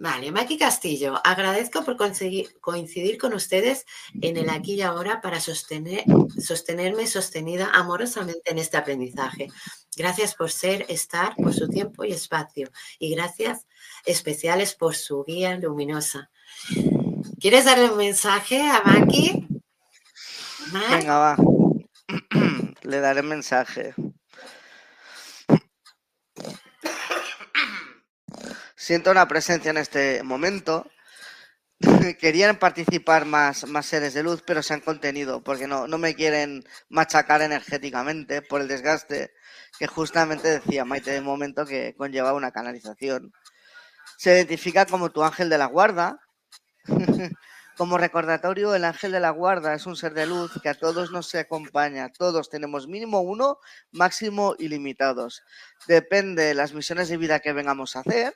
Vale, Maki Castillo, agradezco por conseguir, coincidir con ustedes en el aquí y ahora para sostener, sostenerme sostenida amorosamente en este aprendizaje. Gracias por ser, estar, por su tiempo y espacio. Y gracias especiales por su guía luminosa. ¿Quieres darle un mensaje a Maki? Venga, va. Le daré mensaje. Siento una presencia en este momento. Querían participar más, más seres de luz, pero se han contenido porque no, no me quieren machacar energéticamente por el desgaste que justamente decía Maite de momento que conlleva una canalización. Se identifica como tu ángel de la guarda. como recordatorio, el ángel de la guarda es un ser de luz que a todos nos acompaña. Todos tenemos mínimo uno, máximo ilimitados. Depende de las misiones de vida que vengamos a hacer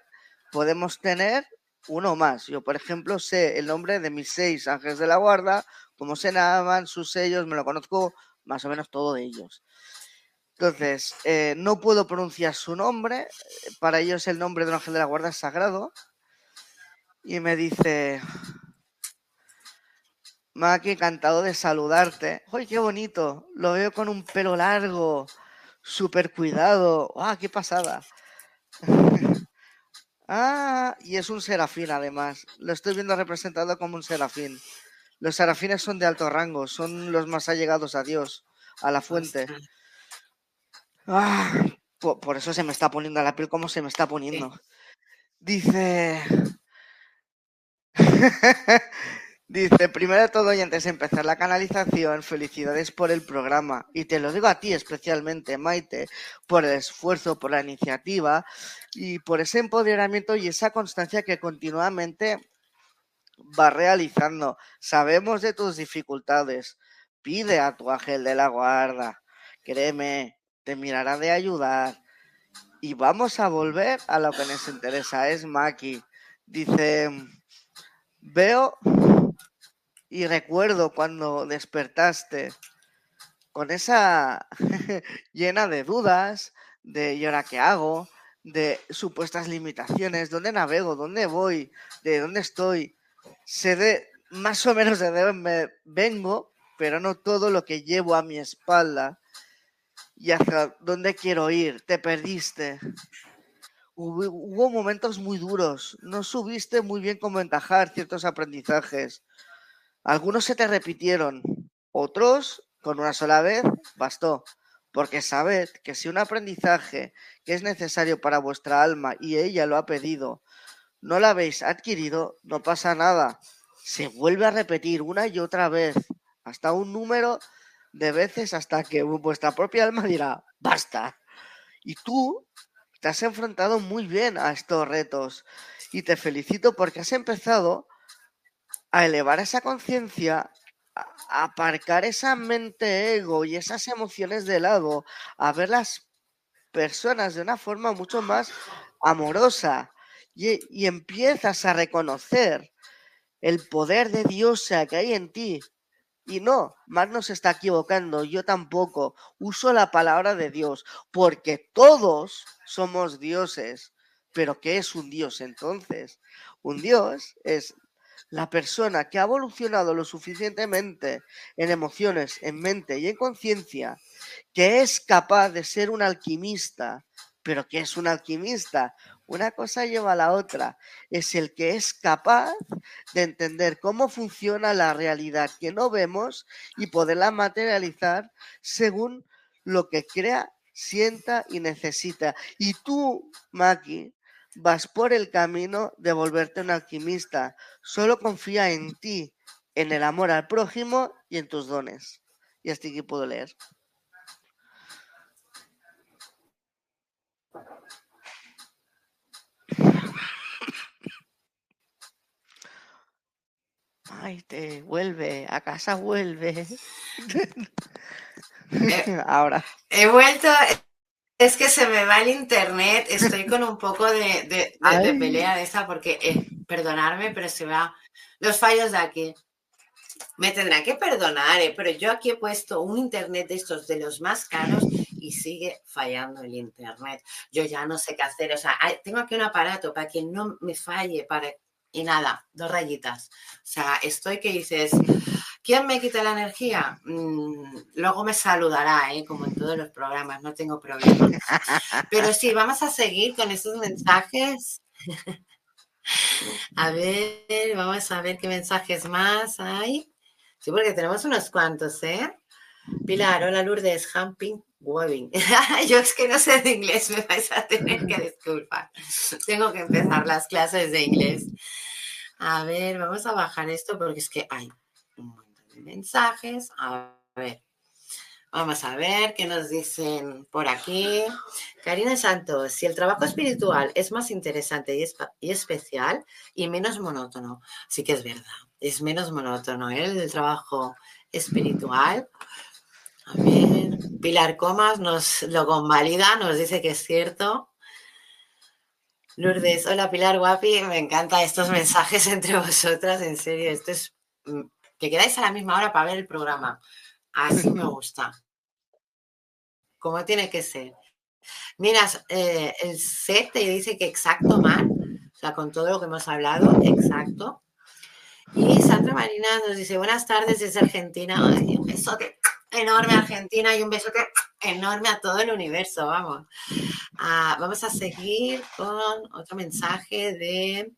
podemos tener uno más. Yo, por ejemplo, sé el nombre de mis seis ángeles de la guarda, cómo se llaman, sus sellos, me lo conozco más o menos todo de ellos. Entonces, eh, no puedo pronunciar su nombre, para ellos el nombre de un ángel de la guarda es sagrado. Y me dice, Maki, encantado de saludarte. ¡Ay, qué bonito! Lo veo con un pelo largo, súper cuidado. ¡Ah, qué pasada! Ah, y es un serafín además. Lo estoy viendo representado como un serafín. Los serafines son de alto rango, son los más allegados a Dios, a la fuente. Ah, por, eso se me está poniendo la piel como se me está poniendo. Dice... Dice, primero de todo y antes de empezar la canalización, felicidades por el programa. Y te lo digo a ti especialmente, Maite, por el esfuerzo, por la iniciativa y por ese empoderamiento y esa constancia que continuamente va realizando. Sabemos de tus dificultades. Pide a tu ángel de la guarda. Créeme, te mirará de ayudar. Y vamos a volver a lo que nos interesa, es Maki. Dice, veo y recuerdo cuando despertaste con esa llena de dudas, de ¿y ahora qué hago? De supuestas limitaciones, ¿dónde navego? ¿Dónde voy? ¿De dónde estoy? Sé de más o menos de dónde vengo, pero no todo lo que llevo a mi espalda y hacia dónde quiero ir. Te perdiste. Hubo, hubo momentos muy duros. No subiste muy bien cómo encajar ciertos aprendizajes. Algunos se te repitieron, otros con una sola vez bastó, porque sabed que si un aprendizaje que es necesario para vuestra alma y ella lo ha pedido, no lo habéis adquirido, no pasa nada. Se vuelve a repetir una y otra vez, hasta un número de veces hasta que vuestra propia alma dirá, basta. Y tú te has enfrentado muy bien a estos retos y te felicito porque has empezado a elevar esa conciencia, a aparcar esa mente ego y esas emociones de lado, a ver las personas de una forma mucho más amorosa y, empiezas a reconocer el poder de Dios que hay en ti. Y no, Magnus está equivocando, yo tampoco. Uso la palabra de Dios, porque todos somos dioses. Pero ¿qué es un dios entonces? Un dios es la persona que ha evolucionado lo suficientemente en emociones, en mente y en conciencia, que es capaz de ser un alquimista, pero que es un alquimista, una cosa lleva a la otra, es el que es capaz de entender cómo funciona la realidad que no vemos y poderla materializar según lo que crea, sienta y necesita. Y tú, Maki, vas por el camino de volverte un alquimista. Solo confía en ti, en el amor al prójimo y en tus dones. Y hasta aquí puedo leer. te vuelve, a casa vuelve. Eh, Ahora. He vuelto, es que se me va el internet, estoy con un poco de, de, pelea de esa porque, eh, perdonarme, pero se va los fallos de aquí. Me tendrán que perdonar, ¿eh? pero yo aquí he puesto un internet de estos de los más caros y sigue fallando el internet. Yo ya no sé qué hacer. O sea, tengo aquí un aparato para que no me falle, para y nada, dos rayitas. O sea, estoy que dices, ¿quién me quita la energía? Mm, luego me saludará, ¿eh? como en todos los programas, no tengo problema. Pero sí, vamos a seguir con estos mensajes. a ver, vamos a ver qué mensajes más hay. Sí, porque tenemos unos cuantos, ¿eh? Pilar, hola Lourdes, Humping Webbing. Yo es que no sé de inglés, me vais a tener que disculpar. Tengo que empezar las clases de inglés. A ver, vamos a bajar esto porque es que hay mensajes. A ver, vamos a ver qué nos dicen por aquí. Karina Santos, si el trabajo espiritual es más interesante y, y especial y menos monótono, sí que es verdad, es menos monótono ¿eh? el trabajo espiritual. A ver, Pilar Comas nos lo convalida, nos dice que es cierto. Lourdes, hola Pilar Guapi, me encantan estos mensajes entre vosotras, en serio, esto es que quedáis a la misma hora para ver el programa. Así me gusta. Como tiene que ser. Mira, eh, el set te dice que exacto mal, o sea, con todo lo que hemos hablado, exacto. Y Sandra Marina nos dice, buenas tardes desde Argentina. un besote enorme a Argentina y un besote enorme a todo el universo, vamos. Ah, vamos a seguir con otro mensaje de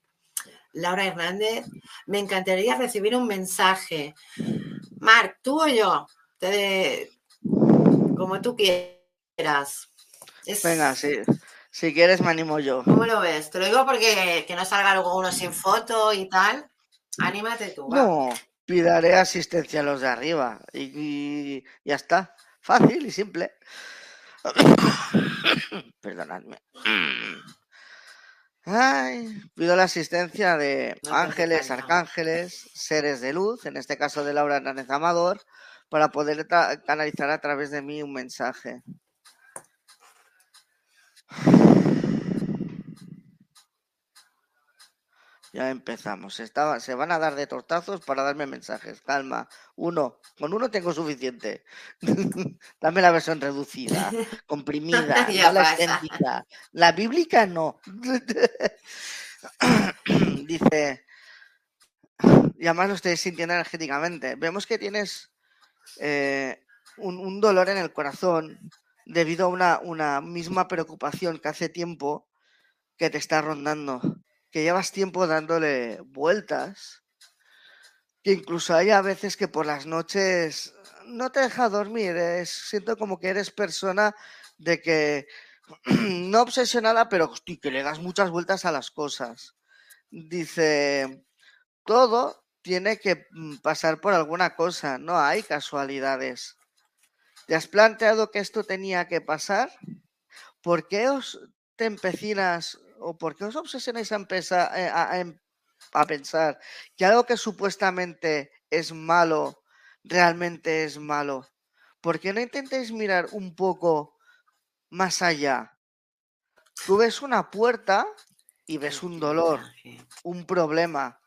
Laura Hernández. Me encantaría recibir un mensaje. Marc, tú o yo, como tú quieras. Venga, sí. Si quieres, me animo yo. ¿Cómo lo ves? Te lo digo porque que no salga luego uno sin foto y tal. Anímate tú. No, pidaré asistencia a los de arriba y, ya está. Fácil y simple. Perdonadme. Ay, pido la asistencia de ángeles, arcángeles, seres de luz, en este caso de Laura Hernández Amador, para poder canalizar a través de mí un mensaje. Ya empezamos. se van a dar de tortazos para darme mensajes. Calma. Uno. Con uno tengo suficiente. Dame la versión reducida, comprimida, la extendida. La bíblica no. Dice. Y además lo estoy sintiendo energéticamente. Vemos que tienes eh, un, dolor en el corazón debido a una, una misma preocupación que hace tiempo que te está rondando que llevas tiempo dándole vueltas, que incluso hay a veces que por las noches no te deja dormir, siento como que eres persona de que no obsesionada, pero que le das muchas vueltas a las cosas. Dice, todo tiene que mm, pasar por alguna cosa, no hay casualidades. ¿Te has planteado que esto tenía que pasar? ¿Por qué os te empecinas o por qué os obsesionáis a, empezar, eh, em, a, pensar que algo que supuestamente es malo, realmente es malo? ¿Por qué no intentáis mirar un poco más allá? Tú ves una puerta y ves un dolor, un problema.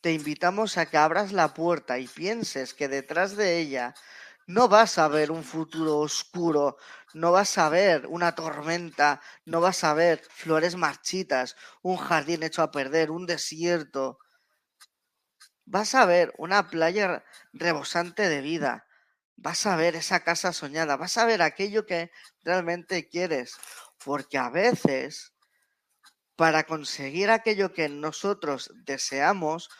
Te invitamos a que abras la puerta y pienses que detrás de ella no vas a ver un futuro oscuro, no vas a ver una tormenta, no vas a ver flores marchitas, un jardín hecho a perder, un desierto. Vas a ver una playa rebosante de vida. Vas a ver esa casa soñada. Vas a ver aquello que realmente quieres. Porque a veces, para conseguir aquello que nosotros deseamos,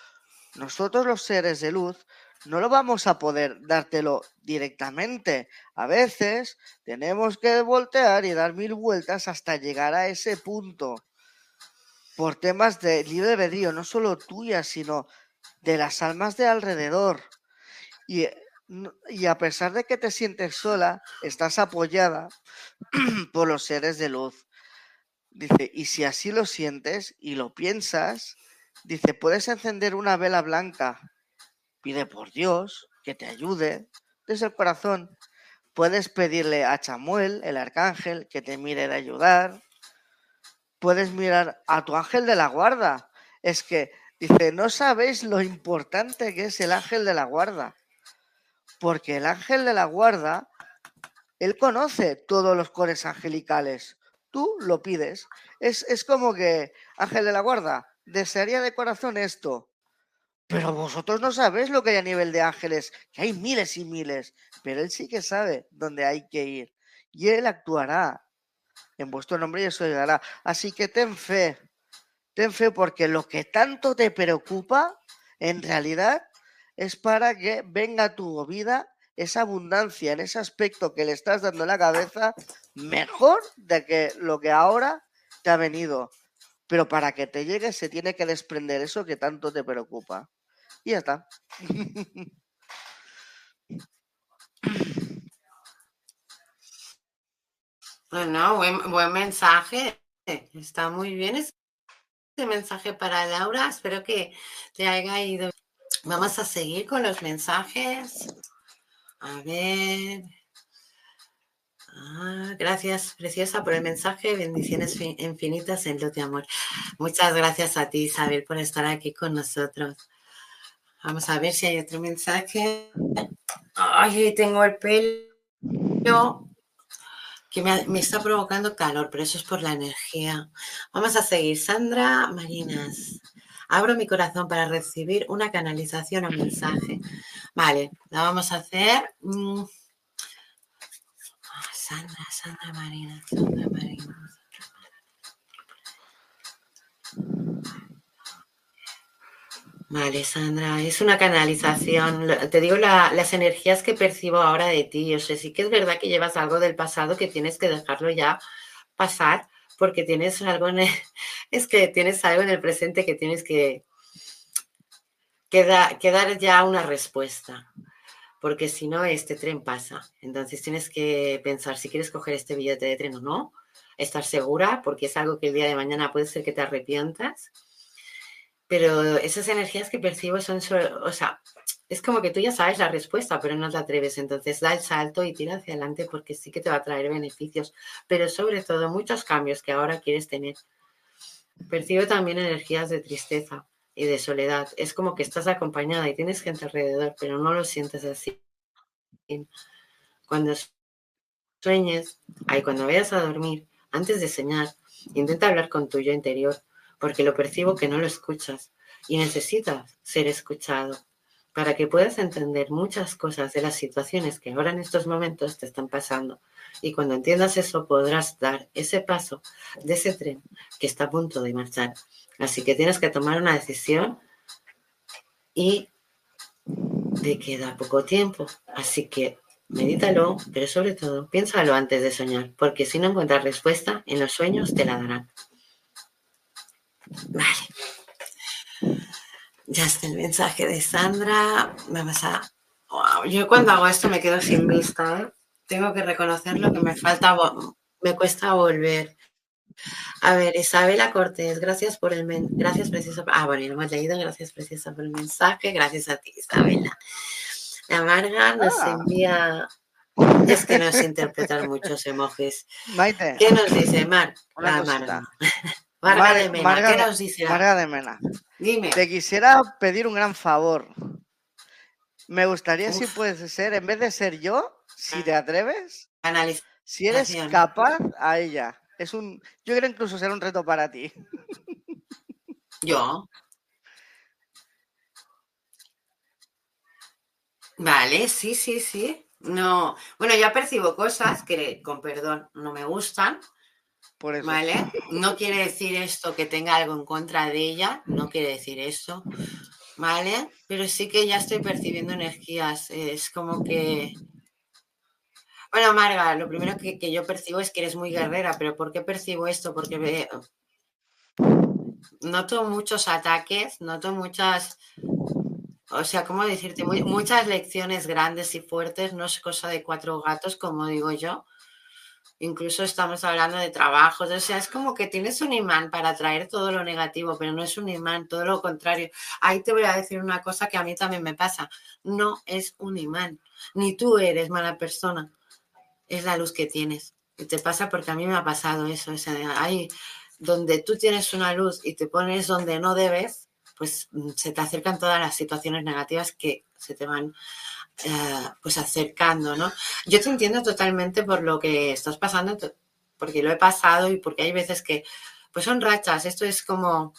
nosotros los seres de luz no lo vamos a poder dártelo directamente. A veces tenemos que voltear y dar mil vueltas hasta llegar a ese punto. Por temas de libre albedrío, no solo tuya, sino de las almas de alrededor. Y, y a pesar de que te sientes sola, estás apoyada por los seres de luz. Dice, y si así lo sientes y lo piensas, dice, puedes encender una vela blanca Pide por Dios que te ayude desde el corazón. Puedes pedirle a Chamuel, el arcángel, que te mire de ayudar. Puedes mirar a tu ángel de la guarda. Es que Dice, no sabéis lo importante que es el ángel de la guarda. Porque el ángel de la guarda, él conoce todos los cores angelicales. Tú lo pides. Es, es como que, ángel de la guarda, desearía de corazón esto. Pero vosotros no sabéis lo que hay a nivel de ángeles, que hay miles y miles, pero él sí que sabe dónde hay que ir. Y él actuará en vuestro nombre y eso llegará. Así que ten fe, ten fe porque lo que tanto te preocupa, en realidad, es para que venga a tu vida esa abundancia en ese aspecto que le estás dando en la cabeza mejor de que lo que ahora te ha venido. Pero para que te llegue se tiene que desprender eso que tanto te preocupa. Y ya está. Bueno, buen, mensaje. Está muy bien ese mensaje para Laura. Espero que te haya ido. Vamos a seguir con los mensajes. A ver. Ah, gracias, preciosa, por el mensaje. Bendiciones infinitas en lo de amor. Muchas gracias a ti, Isabel, por estar aquí con nosotros. Vamos a ver si hay otro mensaje. Ay, tengo el pelo que me, está provocando calor, pero eso es por la energía. Vamos a seguir. Sandra Marinas. Abro mi corazón para recibir una canalización o mensaje. Vale, la vamos a hacer. Mm. Sandra, Sandra Marinas, Sandra Marinas. Vale, Sandra, es una canalización. Te digo las energías que percibo ahora de ti. O sea, sí que es verdad que llevas algo del pasado que tienes que dejarlo ya pasar porque tienes algo en el, es que tienes algo en el presente que tienes que, que, que dar ya una respuesta. Porque si no, este tren pasa. Entonces tienes que pensar si quieres coger este billete de tren o no, estar segura, porque es algo que el día de mañana puede ser que te arrepientas pero esas energías que percibo son, o sea, es como que tú ya sabes la respuesta, pero no te atreves. Entonces da el salto y tira hacia adelante porque sí que te va a traer beneficios, pero sobre todo muchos cambios que ahora quieres tener. Percibo también energías de tristeza y de soledad. Es como que estás acompañada y tienes gente alrededor, pero no lo sientes así. Cuando sueñes, ahí cuando vayas a dormir, antes de soñar, intenta hablar con tu yo interior porque lo percibo que no lo escuchas y necesitas ser escuchado para que puedas entender muchas cosas de las situaciones que ahora en estos momentos te están pasando. Y cuando entiendas eso podrás dar ese paso de ese tren que está a punto de marchar. Así que tienes que tomar una decisión y te queda poco tiempo. Así que medítalo, pero sobre todo piénsalo antes de soñar, porque si no encuentras respuesta, en los sueños te la darán. Vale. Ya está el mensaje de Sandra. Vamos a. Yo cuando hago esto me quedo sin vista, ¿eh? Tengo que reconocerlo que me falta, me cuesta volver. A ver, Isabela Cortés, gracias por el men gracias preciosa. Ah, bueno, lo hemos leído, gracias preciosa por el mensaje, gracias a ti, Isabela. La Marga nos ah. envía. Es que nos interpretan muchos emojis. Maite. ¿Qué nos dice Mar? La Marga. Marga de Mena, ¿qué nos dice? Marga de Mena. Dime. Te quisiera pedir un gran favor. Me gustaría, si puedes ser, en vez de ser yo, si te atreves, si eres capaz, a ella. Es un, yo creo incluso ser un reto para ti. Yo. Vale, sí, sí, sí. No, bueno, ya percibo cosas que, con perdón, no me gustan, ¿Vale? No quiere decir esto que tenga algo en contra de ella, no quiere decir eso, ¿vale? Pero sí que ya estoy percibiendo energías, es como que... Bueno, Marga, lo primero que, que yo percibo es que eres muy guerrera, pero ¿por qué percibo esto? Porque veo... noto muchos ataques, noto muchas, o sea, ¿cómo decirte? muchas lecciones grandes y fuertes, no es cosa de cuatro gatos, como digo yo, incluso estamos hablando de trabajos, o sea, es como que tienes un imán para atraer todo lo negativo, pero no es un imán, todo lo contrario. Ahí te voy a decir una cosa que a mí también me pasa, no es un imán, ni tú eres mala persona, es la luz que tienes. Y te pasa porque a mí me ha pasado eso, o sea, ahí donde tú tienes una luz y te pones donde no debes, pues mm, se te acercan todas las situaciones negativas que se te van eh, pues acercando, ¿no? Yo te entiendo totalmente por lo que estás pasando, porque lo he pasado y porque hay veces que, pues son rachas, esto es como,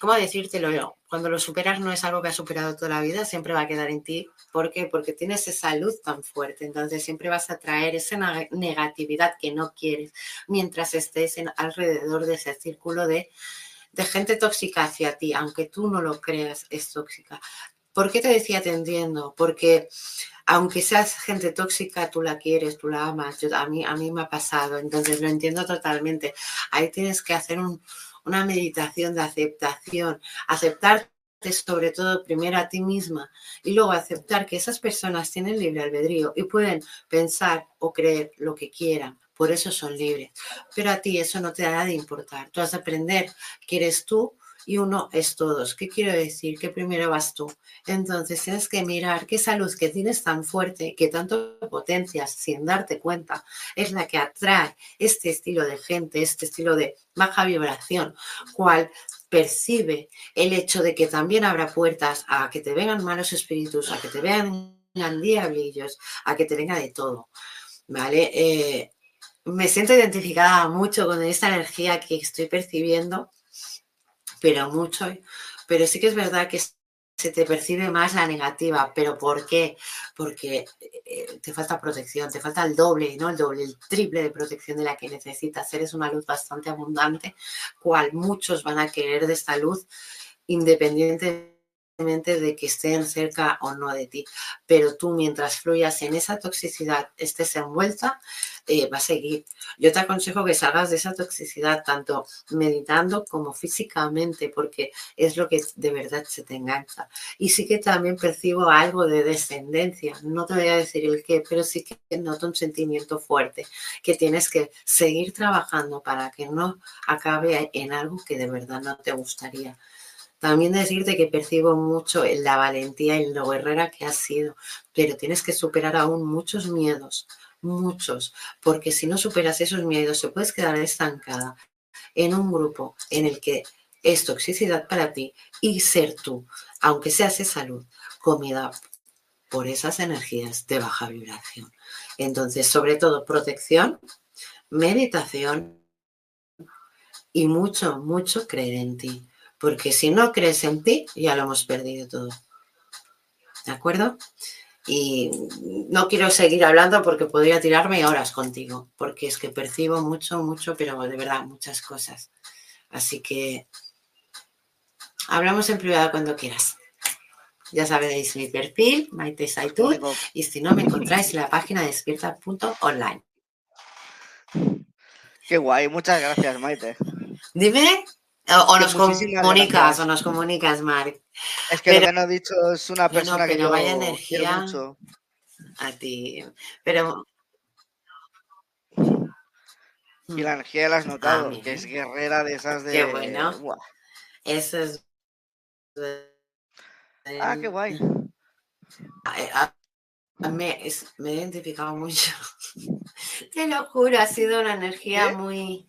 ¿cómo decírtelo yo? Cuando lo superas no es algo que has superado toda la vida, siempre va a quedar en ti. ¿Por qué? Porque tienes esa luz tan fuerte, entonces siempre vas a traer esa negatividad que no quieres mientras estés en, alrededor de ese círculo de, de gente tóxica hacia ti, aunque tú no lo creas, es tóxica. ¿Por qué te decía te entiendo? Porque aunque seas gente tóxica, tú la quieres, tú la amas. Yo, a, mí, a mí me ha pasado, entonces lo entiendo totalmente. Ahí tienes que hacer una meditación de aceptación, aceptarte sobre todo primero a ti misma y luego aceptar que esas personas tienen libre albedrío y pueden pensar o creer lo que quieran. Por eso son libres. Pero a ti eso no te da de importar. Tú vas a aprender que eres tú y uno es todos. ¿Qué quiero decir? Que primero vas tú. Entonces tienes que mirar que esa luz que tienes tan fuerte, que tanto potencias sin darte cuenta, es la que atrae este estilo de gente, este estilo de baja vibración, cual percibe el hecho de que también habrá puertas a que te vengan malos espíritus, a que te vean diablillos, a que te venga de todo. ¿Vale? Eh, me siento identificada mucho con esta energía que estoy percibiendo pero mucho. Pero sí que es verdad que se te percibe más la negativa. ¿Pero por qué? Porque eh, te falta protección, te falta el doble, ¿no? El doble, el triple de protección de la que necesitas. Eres una luz bastante abundante, cual muchos van a querer de esta luz, independientemente de que estén cerca o no de ti. Pero tú mientras fluyas en esa toxicidad, estés envuelta, eh, va a seguir. Yo te aconsejo que salgas de esa toxicidad tanto meditando como físicamente, porque es lo que de verdad se te engancha. Y sí que también percibo algo de descendencia. No te voy a decir el qué, pero sí que noto un sentimiento fuerte que tienes que seguir trabajando para que no acabe en algo que de verdad no te gustaría. También decirte que percibo mucho la valentía y lo guerrera que has sido, pero tienes que superar aún muchos miedos, muchos, porque si no superas esos miedos, se puedes quedar estancada en un grupo en el que es toxicidad para ti y ser tú, aunque seas de salud, comida por esas energías de baja vibración. Entonces, sobre todo, protección, meditación y mucho, mucho creer en ti porque si no crees en ti, ya lo hemos perdido todo. ¿De acuerdo? Y no quiero seguir hablando porque podría tirarme horas contigo, porque es que percibo mucho, mucho, pero de verdad, muchas cosas. Así que hablamos en privado cuando quieras. Ya sabéis mi perfil, Maite Saitud, y si no, me encontráis en la página despierta.online. Qué guay, muchas gracias, Maite. Dime. O, nos comunicas, o nos comunicas, Marc. Es que lo que no he dicho es una persona que, no vaya energía mucho. a ti. Pero. Y la energía la has notado, ah, que es guerrera de esas de. Qué bueno. Eso es. Ah, qué guay. me, me he identificado mucho. Te lo juro, ha sido una energía muy,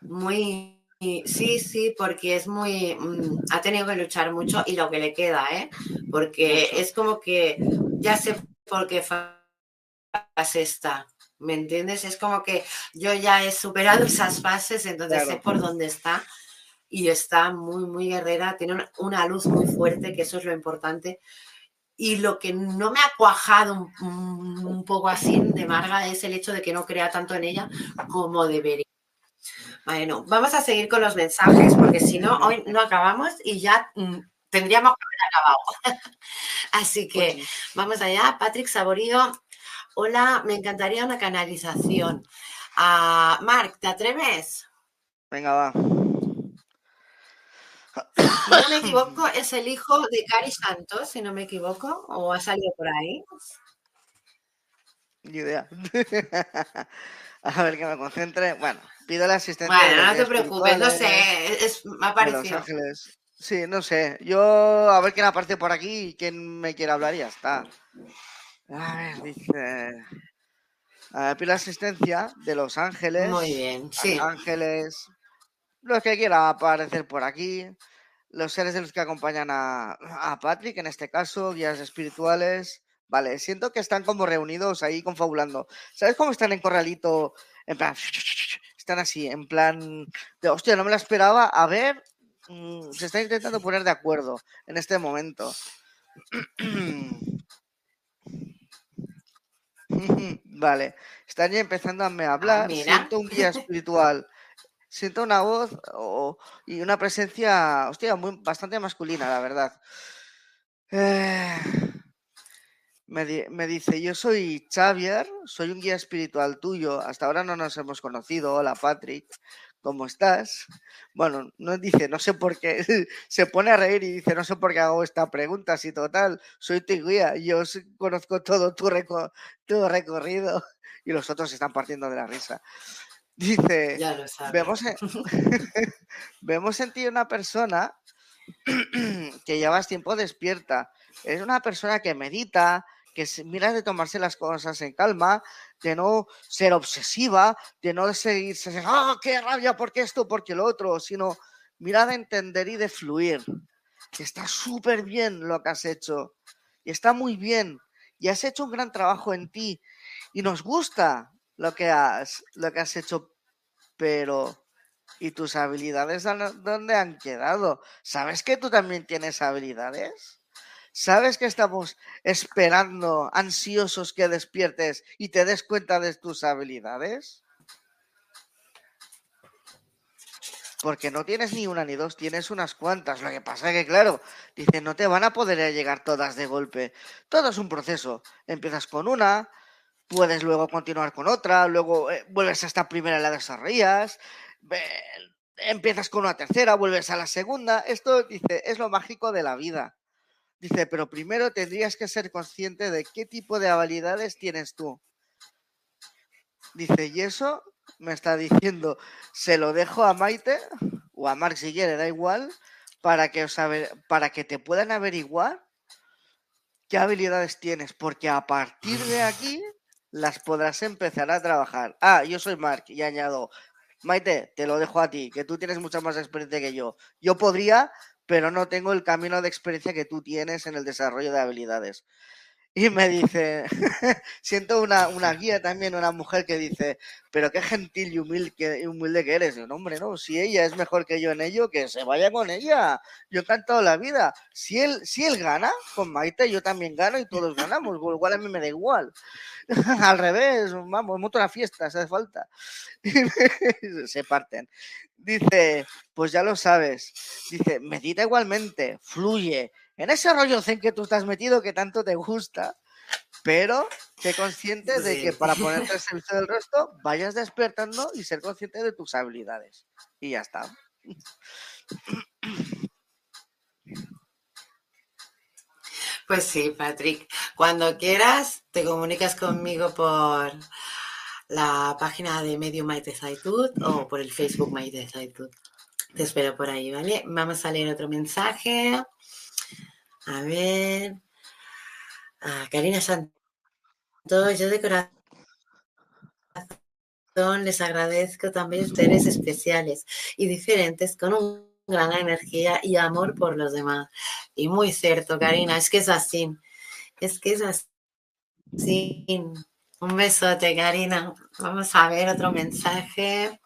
muy Sí, sí, porque es muy, mm, ha tenido que luchar mucho y lo que le queda, ¿eh? Porque es como que ya sé por qué fase está, ¿me entiendes? Es como que yo ya he superado esas fases, entonces sé por dónde está y está muy, muy guerrera, tiene una luz muy fuerte, que eso es lo importante. Y lo que no me ha cuajado un, un poco así de Marga es el hecho de que no crea tanto en ella como debería. Bueno, vamos a seguir con los mensajes porque si no, hoy no acabamos y ya mm, tendríamos que haber acabado. Así que vamos allá. Patrick Saborío, hola, me encantaría una canalización. Uh, Marc, ¿te atreves? Venga, va. Si no me equivoco, es el hijo de Cari Santos, si no me equivoco, o ha salido por ahí. Ni idea. a ver que me concentre. Bueno, pido la asistencia. Bueno, no te preocupes, no sé, es, me ha parecido. Sí, no sé. Yo a ver quién aparece por aquí y quién me quiere hablar y ya está. A ver, dice. pido la asistencia de Los Ángeles. Muy bien, sí. Ángeles. Los que quieran aparecer por aquí. los seres de los que acompañan a, a Patrick, en este caso, guías espirituales. Vale, siento que están como reunidos ahí confabulando. ¿Sabes cómo están en corralito? En plan, están así, en plan de hostia, no me la esperaba. A ver, mm, se está intentando poner de acuerdo en este momento. Vale, están ya empezando a me hablar. Siento un guía espiritual. Siento una voz y una presencia, hostia, muy, bastante masculina, la verdad. Eh, me, me, dice, yo soy Xavier, soy un guía espiritual tuyo. Hasta ahora no nos hemos conocido. Hola, Patrick. ¿Cómo estás? Bueno, no dice, no sé por qué, se pone a reír y dice, no sé por qué hago esta pregunta, si total, soy tu guía, yo conozco todo tu, recorrido y los otros están partiendo de la risa. Dice, vemos en, vemos en ti una persona que llevas tiempo despierta, es una persona que medita, que mira de tomarse las cosas en calma, de no ser obsesiva, de no seguirse, ah, qué rabia, porque esto, porque lo otro, sino mira de entender y de fluir. Está súper bien lo que has hecho y está muy bien y has hecho un gran trabajo en ti y nos gusta lo que has, lo que has hecho, pero ¿y tus habilidades dónde han quedado? ¿Sabes que tú también tienes habilidades? ¿Sabes que estamos esperando, ansiosos que despiertes y te des cuenta de tus habilidades? Porque no tienes ni una ni dos, tienes unas cuantas. Lo que pasa es que, claro, dice, no te van a poder llegar todas de golpe. Todo es un proceso. Empiezas con una, puedes luego continuar con otra, luego eh, vuelves a esta primera y la desarrollas, empiezas con una tercera, vuelves a la segunda. Esto, dice, es lo mágico de la vida. Dice, pero primero tendrías que ser consciente de qué tipo de habilidades tienes tú. Dice, y eso me está diciendo, se lo dejo a Maite o a Mark si quiere, da igual, para que, os para que te puedan averiguar qué habilidades tienes, porque a partir de aquí las podrás empezar a trabajar. Ah, yo soy Mark y añado, Maite, te lo dejo a ti, que tú tienes mucha más experiencia que yo. Yo podría, pero no tengo el camino de experiencia que tú tienes en el desarrollo de habilidades. Y me dice, siento una, una, guía también, una mujer que dice, pero qué gentil y humilde que, humilde que eres. no, hombre, no, si ella es mejor que yo en ello, que se vaya con ella. Yo he cantado la vida. Si él, si él gana con Maite, yo también gano y todos ganamos. Igual a mí me da igual. Al revés, vamos, monto una fiesta, se hace falta. se parten. Dice, pues ya lo sabes. Dice, medita igualmente, fluye. En ese rollo zen que tú estás metido que tanto te gusta, pero sé consciente de que para ponerte al servicio del resto vayas despertando y ser consciente de tus habilidades. Y ya está. Pues sí, Patrick. Cuando quieras, te comunicas conmigo por la página de Medio Maite Zaitud o por el Facebook Maite Zaitud. Te espero por ahí, ¿vale? Vamos a leer otro mensaje. A ver. Ah, Karina Santos, yo de corazón les agradezco también ustedes especiales y diferentes con un gran energía y amor por los demás. Y muy cierto, Karina, es que es así. Es que es así. Un besote, Karina. Vamos a ver otro mensaje.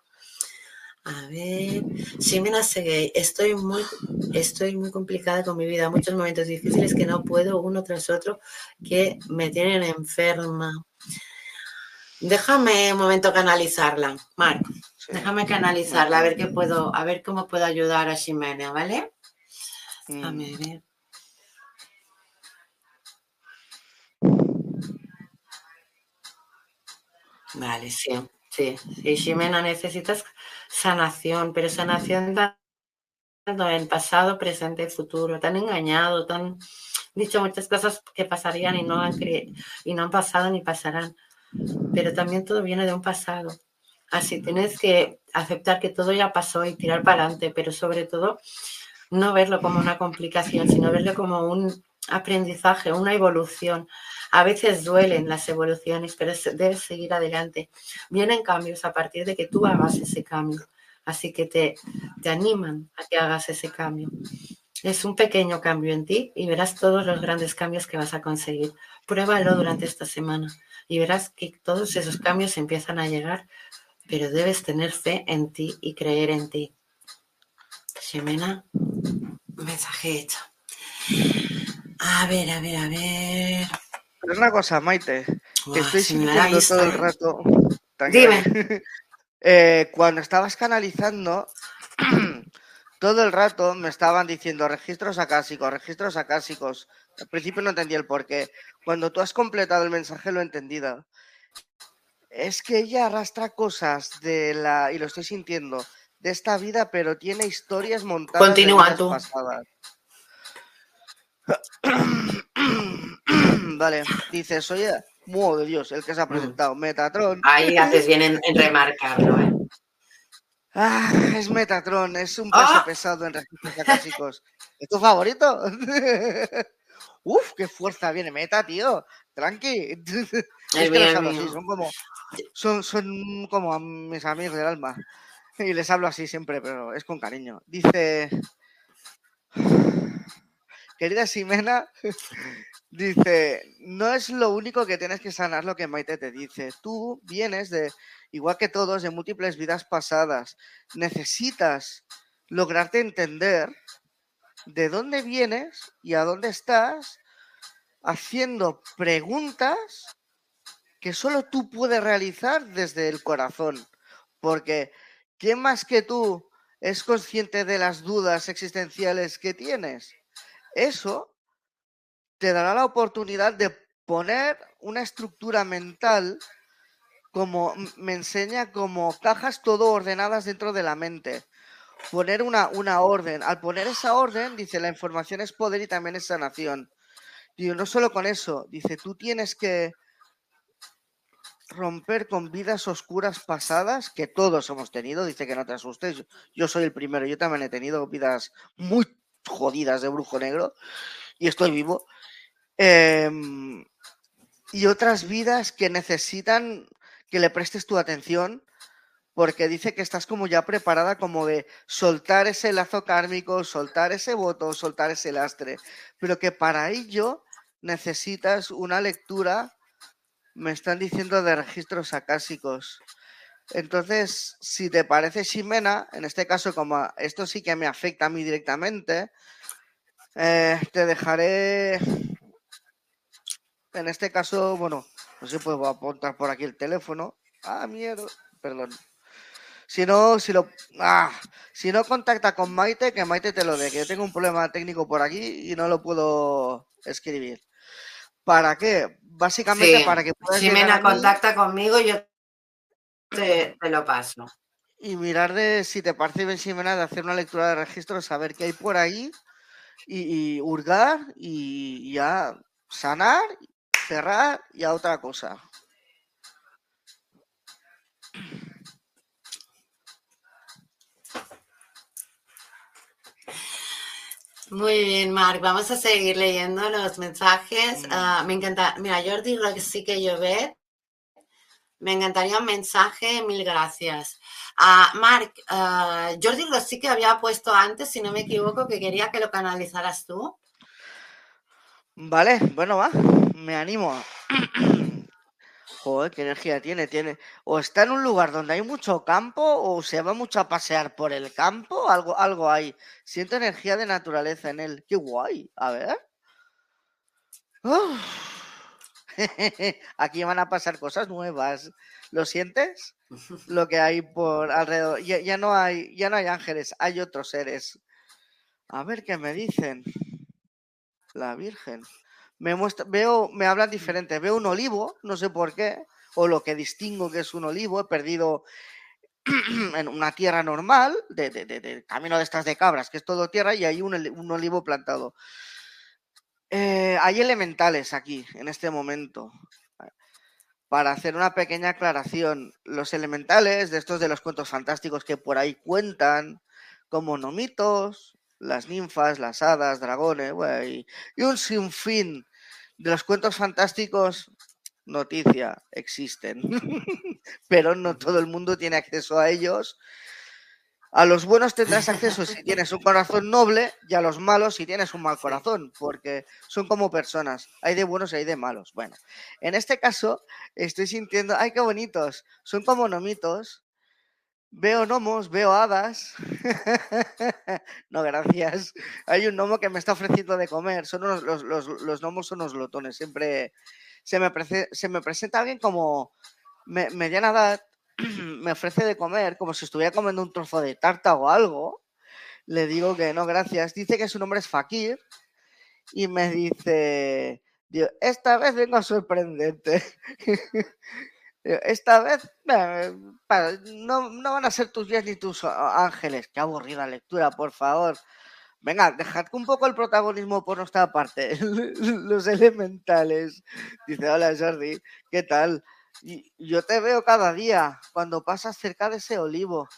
A ver, Ximena Seguey, estoy muy, estoy muy complicada con mi vida, muchos momentos difíciles que no puedo uno tras otro, que me tienen enferma. Déjame un momento canalizarla, Marco. Déjame canalizarla, a ver qué puedo, a ver cómo puedo ayudar a Ximena, ¿vale? A ver. Vale, sí, sí. Sí, Ximena, necesitas sanación, pero sanación tanto en pasado, presente y futuro. Te han engañado, te han dicho muchas cosas que pasarían y no han, y no han pasado ni pasarán. Pero también todo viene de un pasado. Así tienes que aceptar que todo ya pasó y tirar para adelante, pero sobre todo no verlo como una complicación, sino verlo como un aprendizaje, una evolución. A veces duelen las evoluciones, pero debes seguir adelante. Vienen cambios a partir de que tú hagas ese cambio. Así que te, te animan a que hagas ese cambio. Es un pequeño cambio en ti y verás todos los grandes cambios que vas a conseguir. Pruébalo durante esta semana y verás que todos esos cambios empiezan a llegar, pero debes tener fe en ti y creer en ti. Ximena, mensaje hecho. A ver, a ver, a ver. Es una cosa, Maite, que estoy sintiendo todo el rato. Dime. Eh, cuando estabas canalizando, todo el rato me estaban diciendo registros acásicos, registros acásicos. Al principio no entendí el por qué. Cuando tú has completado el mensaje lo he entendido. Es que ella arrastra cosas de la, y lo estoy sintiendo, de esta vida, pero tiene historias montadas. Continúa tú. vale, dices, oye, mudo de Dios, el que se ha mm. presentado, Metatron. Ahí haces bien en, remarcarlo, ¿eh? Ah, es Metatron, es un peso ¡Ah! pesado en registros acásicos. ¿Es tu favorito? Uf, qué fuerza viene Meta, tío. Tranqui. Es, que así, son como, son, son como mis amigos del alma. Y les hablo así siempre, pero es con cariño. Dice, querida Ximena, dice, no es lo único que tienes que sanar lo que Maite te dice. Tú vienes de, igual que todos, de múltiples vidas pasadas. Necesitas lograrte entender de dónde vienes y a dónde estás haciendo preguntas que solo tú puedes realizar desde el corazón. Porque ¿quién más que tú es consciente de las dudas existenciales que tienes? Eso te dará la oportunidad de poner una estructura mental como me enseña como cajas todo ordenadas dentro de la mente. Poner una, una orden. Al poner esa orden, dice, la información es poder y también es sanación. Digo, no solo con eso, dice, tú tienes que romper con vidas oscuras pasadas que todos hemos tenido. Dice que no te asustes, yo soy el primero, yo también he tenido vidas muy jodidas de brujo negro y estoy vivo. Em, y otras vidas que necesitan que le prestes tu atención porque dice que estás como ya preparada como de soltar ese lazo kármico, soltar ese voto, soltar ese lastre, pero que para ello necesitas una lectura, me están diciendo, de registros acásicos. Entonces, si te parece, Ximena, en este caso, como esto sí que me afecta a mí directamente, eh, te dejaré, en este caso, bueno, no sé si puedo apuntar por aquí el teléfono. Ah, miedo, perdón. Si no, si lo, ah, si no contacta con Maite, que Maite te lo dé, que yo tengo un problema técnico por aquí y no lo puedo escribir. ¿Para qué? Básicamente para que puedas. Si me contacta conmigo, yo te, lo paso. Y mirar de si te parece bien, Ximena, de hacer una lectura de registro, saber qué hay por ahí y, hurgar y ya sanar, cerrar y a otra cosa. Muy bien, Marc. Vamos a seguir leyendo los mensajes. Ah, me encanta. Mira, Jordi lo que sí que yo ve. Me encantaría un mensaje, mil gracias. Uh, Marc, uh, Jordi lo sí que había puesto antes, si no me equivoco, que quería que lo canalizaras tú. Vale, bueno, va, me animo. Joder, qué energía tiene, tiene. O está en un lugar donde hay mucho campo, o se va mucho a pasear por el campo, algo, algo hay. Siento energía de naturaleza en él. Qué guay. A ver. Aquí van a pasar cosas nuevas. ¿Lo sientes? Lo que hay por alrededor. Ya, ya, no hay, ya no hay ángeles, hay otros seres. A ver qué me dicen. La Virgen me muestra, veo, me hablan diferente. Veo un olivo, no sé por qué, o lo que distingo que es un olivo. He perdido en una tierra normal, de, camino de estas de cabras, que es todo tierra, y hay un, olivo plantado. Eh, hay elementales aquí, en este momento. Para hacer una pequeña aclaración, los elementales de estos de los cuentos fantásticos que por ahí cuentan, como nomitos, las ninfas, las hadas, dragones, y un sinfín de los cuentos fantásticos, noticia, existen, pero no todo el mundo tiene acceso a ellos. A los buenos tendrás acceso si tienes un corazón noble y a los malos si tienes un mal corazón, porque son como personas. Hay de buenos y hay de malos. Bueno, en este caso estoy sintiendo, ay, qué bonitos. Son como nomitos. Veo gnomos, veo hadas. no, gracias. Hay un gnomo que me está ofreciendo de comer. Son los, los, los, gnomos son unos lotones. Siempre se me, se me presenta alguien como mediana edad me ofrece de comer como si estuviera comiendo un trozo de tarta o algo, le digo que no, gracias. Dice que su nombre es Fakir y me dice, esta vez vengo sorprendente. Esta vez no, no, van a ser tus días ni tus ángeles. Qué aburrida lectura, por favor. Venga, dejad un poco el protagonismo por nuestra parte. Los elementales. Dice, hola Jordi, ¿qué tal? Yo te veo cada día cuando pasas cerca de ese olivo.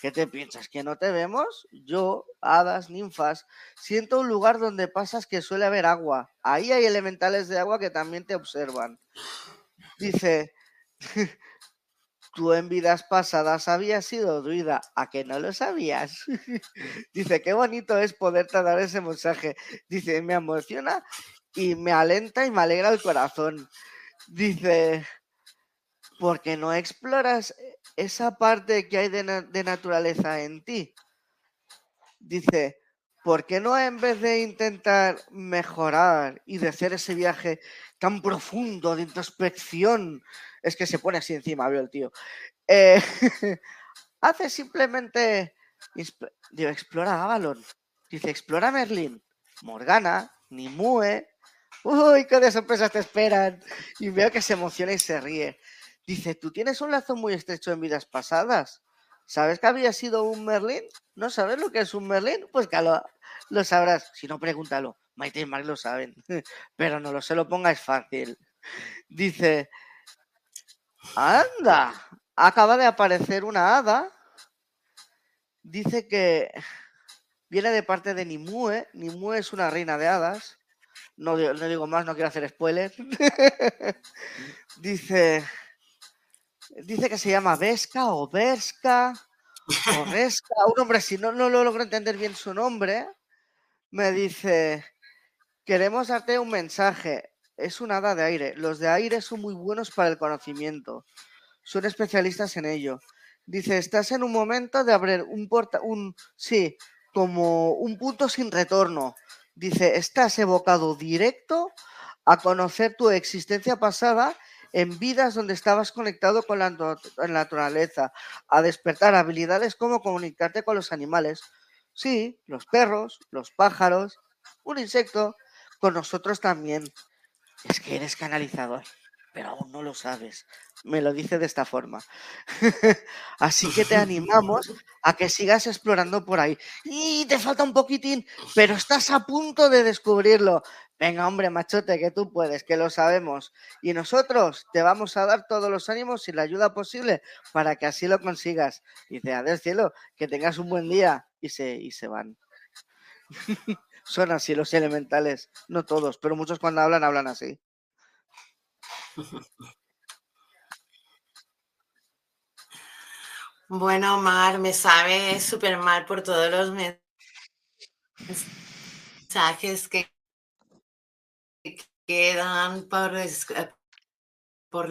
¿Qué te piensas? ¿Que no te vemos? Yo, hadas, ninfas, siento un lugar donde pasas que suele haber agua. Ahí hay elementales de agua que también te observan. Dice, tú en vidas pasadas habías sido druida, ¿a que no lo sabías? Dice, qué bonito es poderte dar ese mensaje. Dice, me emociona y me alenta y me alegra el corazón. Dice, porque no exploras esa parte que hay de, naturaleza en ti. Dice, ¿por qué no en vez de intentar mejorar y de hacer ese viaje tan profundo de introspección, es que se pone así encima, veo el tío, eh, hace simplemente, digo, explora Avalon, dice, explora Merlin, Morgana, Nimue, uy, qué de sorpresas te esperan, y veo que se emociona y se ríe. Dice, tú tienes un lazo muy estrecho en vidas pasadas. ¿Sabes que había sido un Merlín? ¿No sabes lo que es un Merlín? Pues que lo, sabrás. Si no, pregúntalo. Maite y Mark lo saben. Pero no lo se lo ponga, es fácil. Dice, anda, acaba de aparecer una hada. Dice que viene de parte de Nimue. Nimue es una reina de hadas. No, no digo más, no quiero hacer spoiler. Dice, dice que se llama Vesca o Vesca o Vesca, un hombre, si no, no lo logro entender bien su nombre, me dice, queremos darte un mensaje, es un hada de aire, los de aire son muy buenos para el conocimiento, son especialistas en ello. Dice, estás en un momento de abrir un porta, un, sí, como un punto sin retorno. Dice, estás evocado directo a conocer tu existencia pasada en vidas donde estabas conectado con la, naturaleza, a despertar habilidades como comunicarte con los animales. Sí, los perros, los pájaros, un insecto, con nosotros también. Es que eres canalizador, pero aún no lo sabes. Me lo dice de esta forma. Así que te animamos a que sigas explorando por ahí. Y te falta un poquitín, pero estás a punto de descubrirlo. Venga, hombre, machote, que tú puedes, que lo sabemos. Y nosotros te vamos a dar todos los ánimos y la ayuda posible para que así lo consigas. Dice, adiós cielo, que tengas un buen día. Y se, y se van. Son así los elementales. No todos, pero muchos cuando hablan, hablan así. Bueno, Mar, me sabe súper mal por todos los mensajes que quedan por, por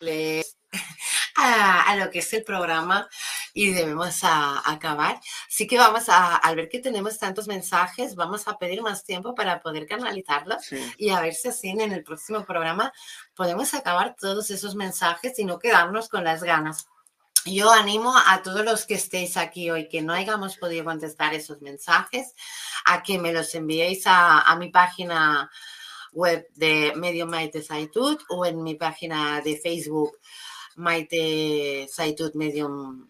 leer a, lo que es el programa y debemos acabar. Así que vamos a, al ver que tenemos tantos mensajes, vamos a pedir más tiempo para poder canalizarlos y a ver si así en el próximo programa podemos acabar todos esos mensajes y no quedarnos con las ganas. Yo animo a todos los que estéis aquí hoy que no hayamos podido contestar esos mensajes a que me los enviéis a, a mi página web de Medio Maite Saitud o en mi página de Facebook Maite Saitud Medium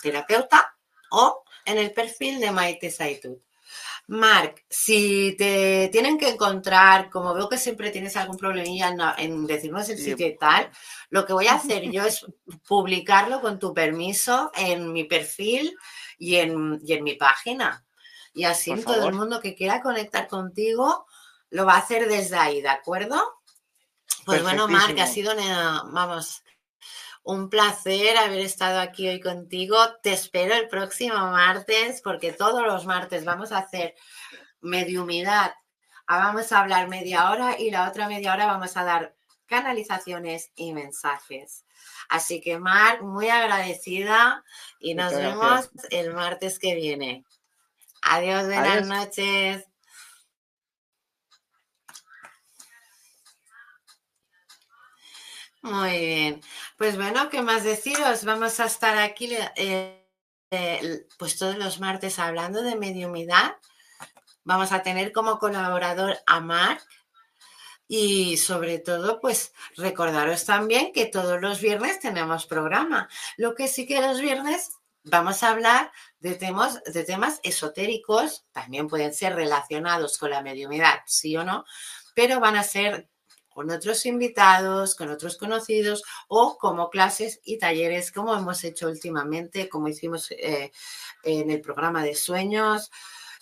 Terapeuta o en el perfil de Maite Saitud. Mark, si te tienen que encontrar, como veo que siempre tienes algún problemilla en, decirnos el sitio y tal, lo que voy a hacer yo es publicarlo con tu permiso en mi perfil y en, y en mi página. Y así todo el mundo que quiera conectar contigo lo va a hacer desde ahí, ¿de acuerdo? Pues bueno, Marc, ha sido una, vamos, un placer haber estado aquí hoy contigo. Te espero el próximo martes porque todos los martes vamos a hacer mediumidad. Ah, vamos a hablar media hora y la otra media hora vamos a dar canalizaciones y mensajes. Así que, Mar, muy agradecida y nos vemos el martes que viene. Adiós, buenas noches. Muy bien. Pues bueno, ¿qué más deciros? Vamos a estar aquí eh, eh, pues todos los martes hablando de mediumidad. Vamos a tener como colaborador a Marc y sobre todo, pues recordaros también que todos los viernes tenemos programa. Lo que sí que los viernes vamos a hablar de temas, de temas esotéricos, también pueden ser relacionados con la mediumidad, sí o no, pero van a ser con otros invitados, con otros conocidos o como clases y talleres como hemos hecho últimamente, como hicimos eh, en el programa de sueños.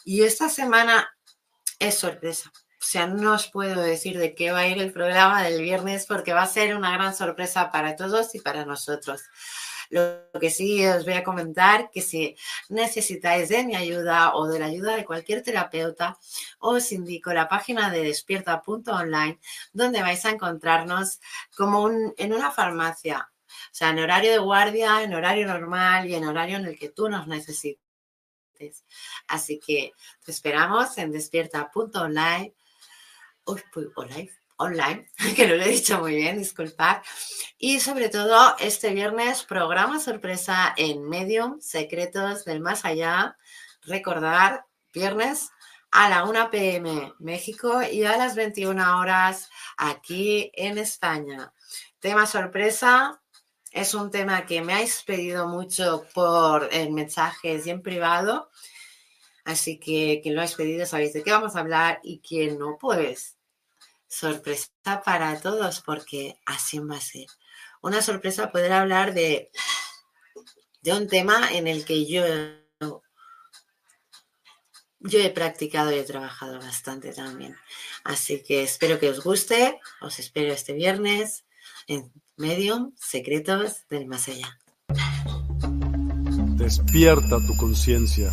Y esta semana es sorpresa. O sea, no os puedo decir de qué va a ir el programa del viernes porque va a ser una gran sorpresa para todos y para nosotros. Lo que sí os voy a comentar que si necesitáis de mi ayuda o de la ayuda de cualquier terapeuta, os indico la página de despierta.online donde vais a encontrarnos como en una farmacia, o sea, en horario de guardia, en horario normal y en horario en el que tú nos necesites. Así que te esperamos en despierta.online. Uy, pues, online online, que no lo he dicho muy bien, disculpad. Y sobre todo este viernes, programa sorpresa en Medium, Secretos del Más Allá. Recordar, viernes a la 1 pm México y a las 21 horas aquí en España. Tema sorpresa, es un tema que me habéis pedido mucho por en mensajes y en privado. Así que quien lo habéis pedido sabéis de qué vamos a hablar y quien no, pues sorpresa para todos, porque así va a ser. Una sorpresa poder hablar de, de un tema en el que yo, yo he practicado y he trabajado bastante también. Así que espero que os guste. Os espero este viernes en Medium Secretos del Más Allá. Despierta tu conciencia.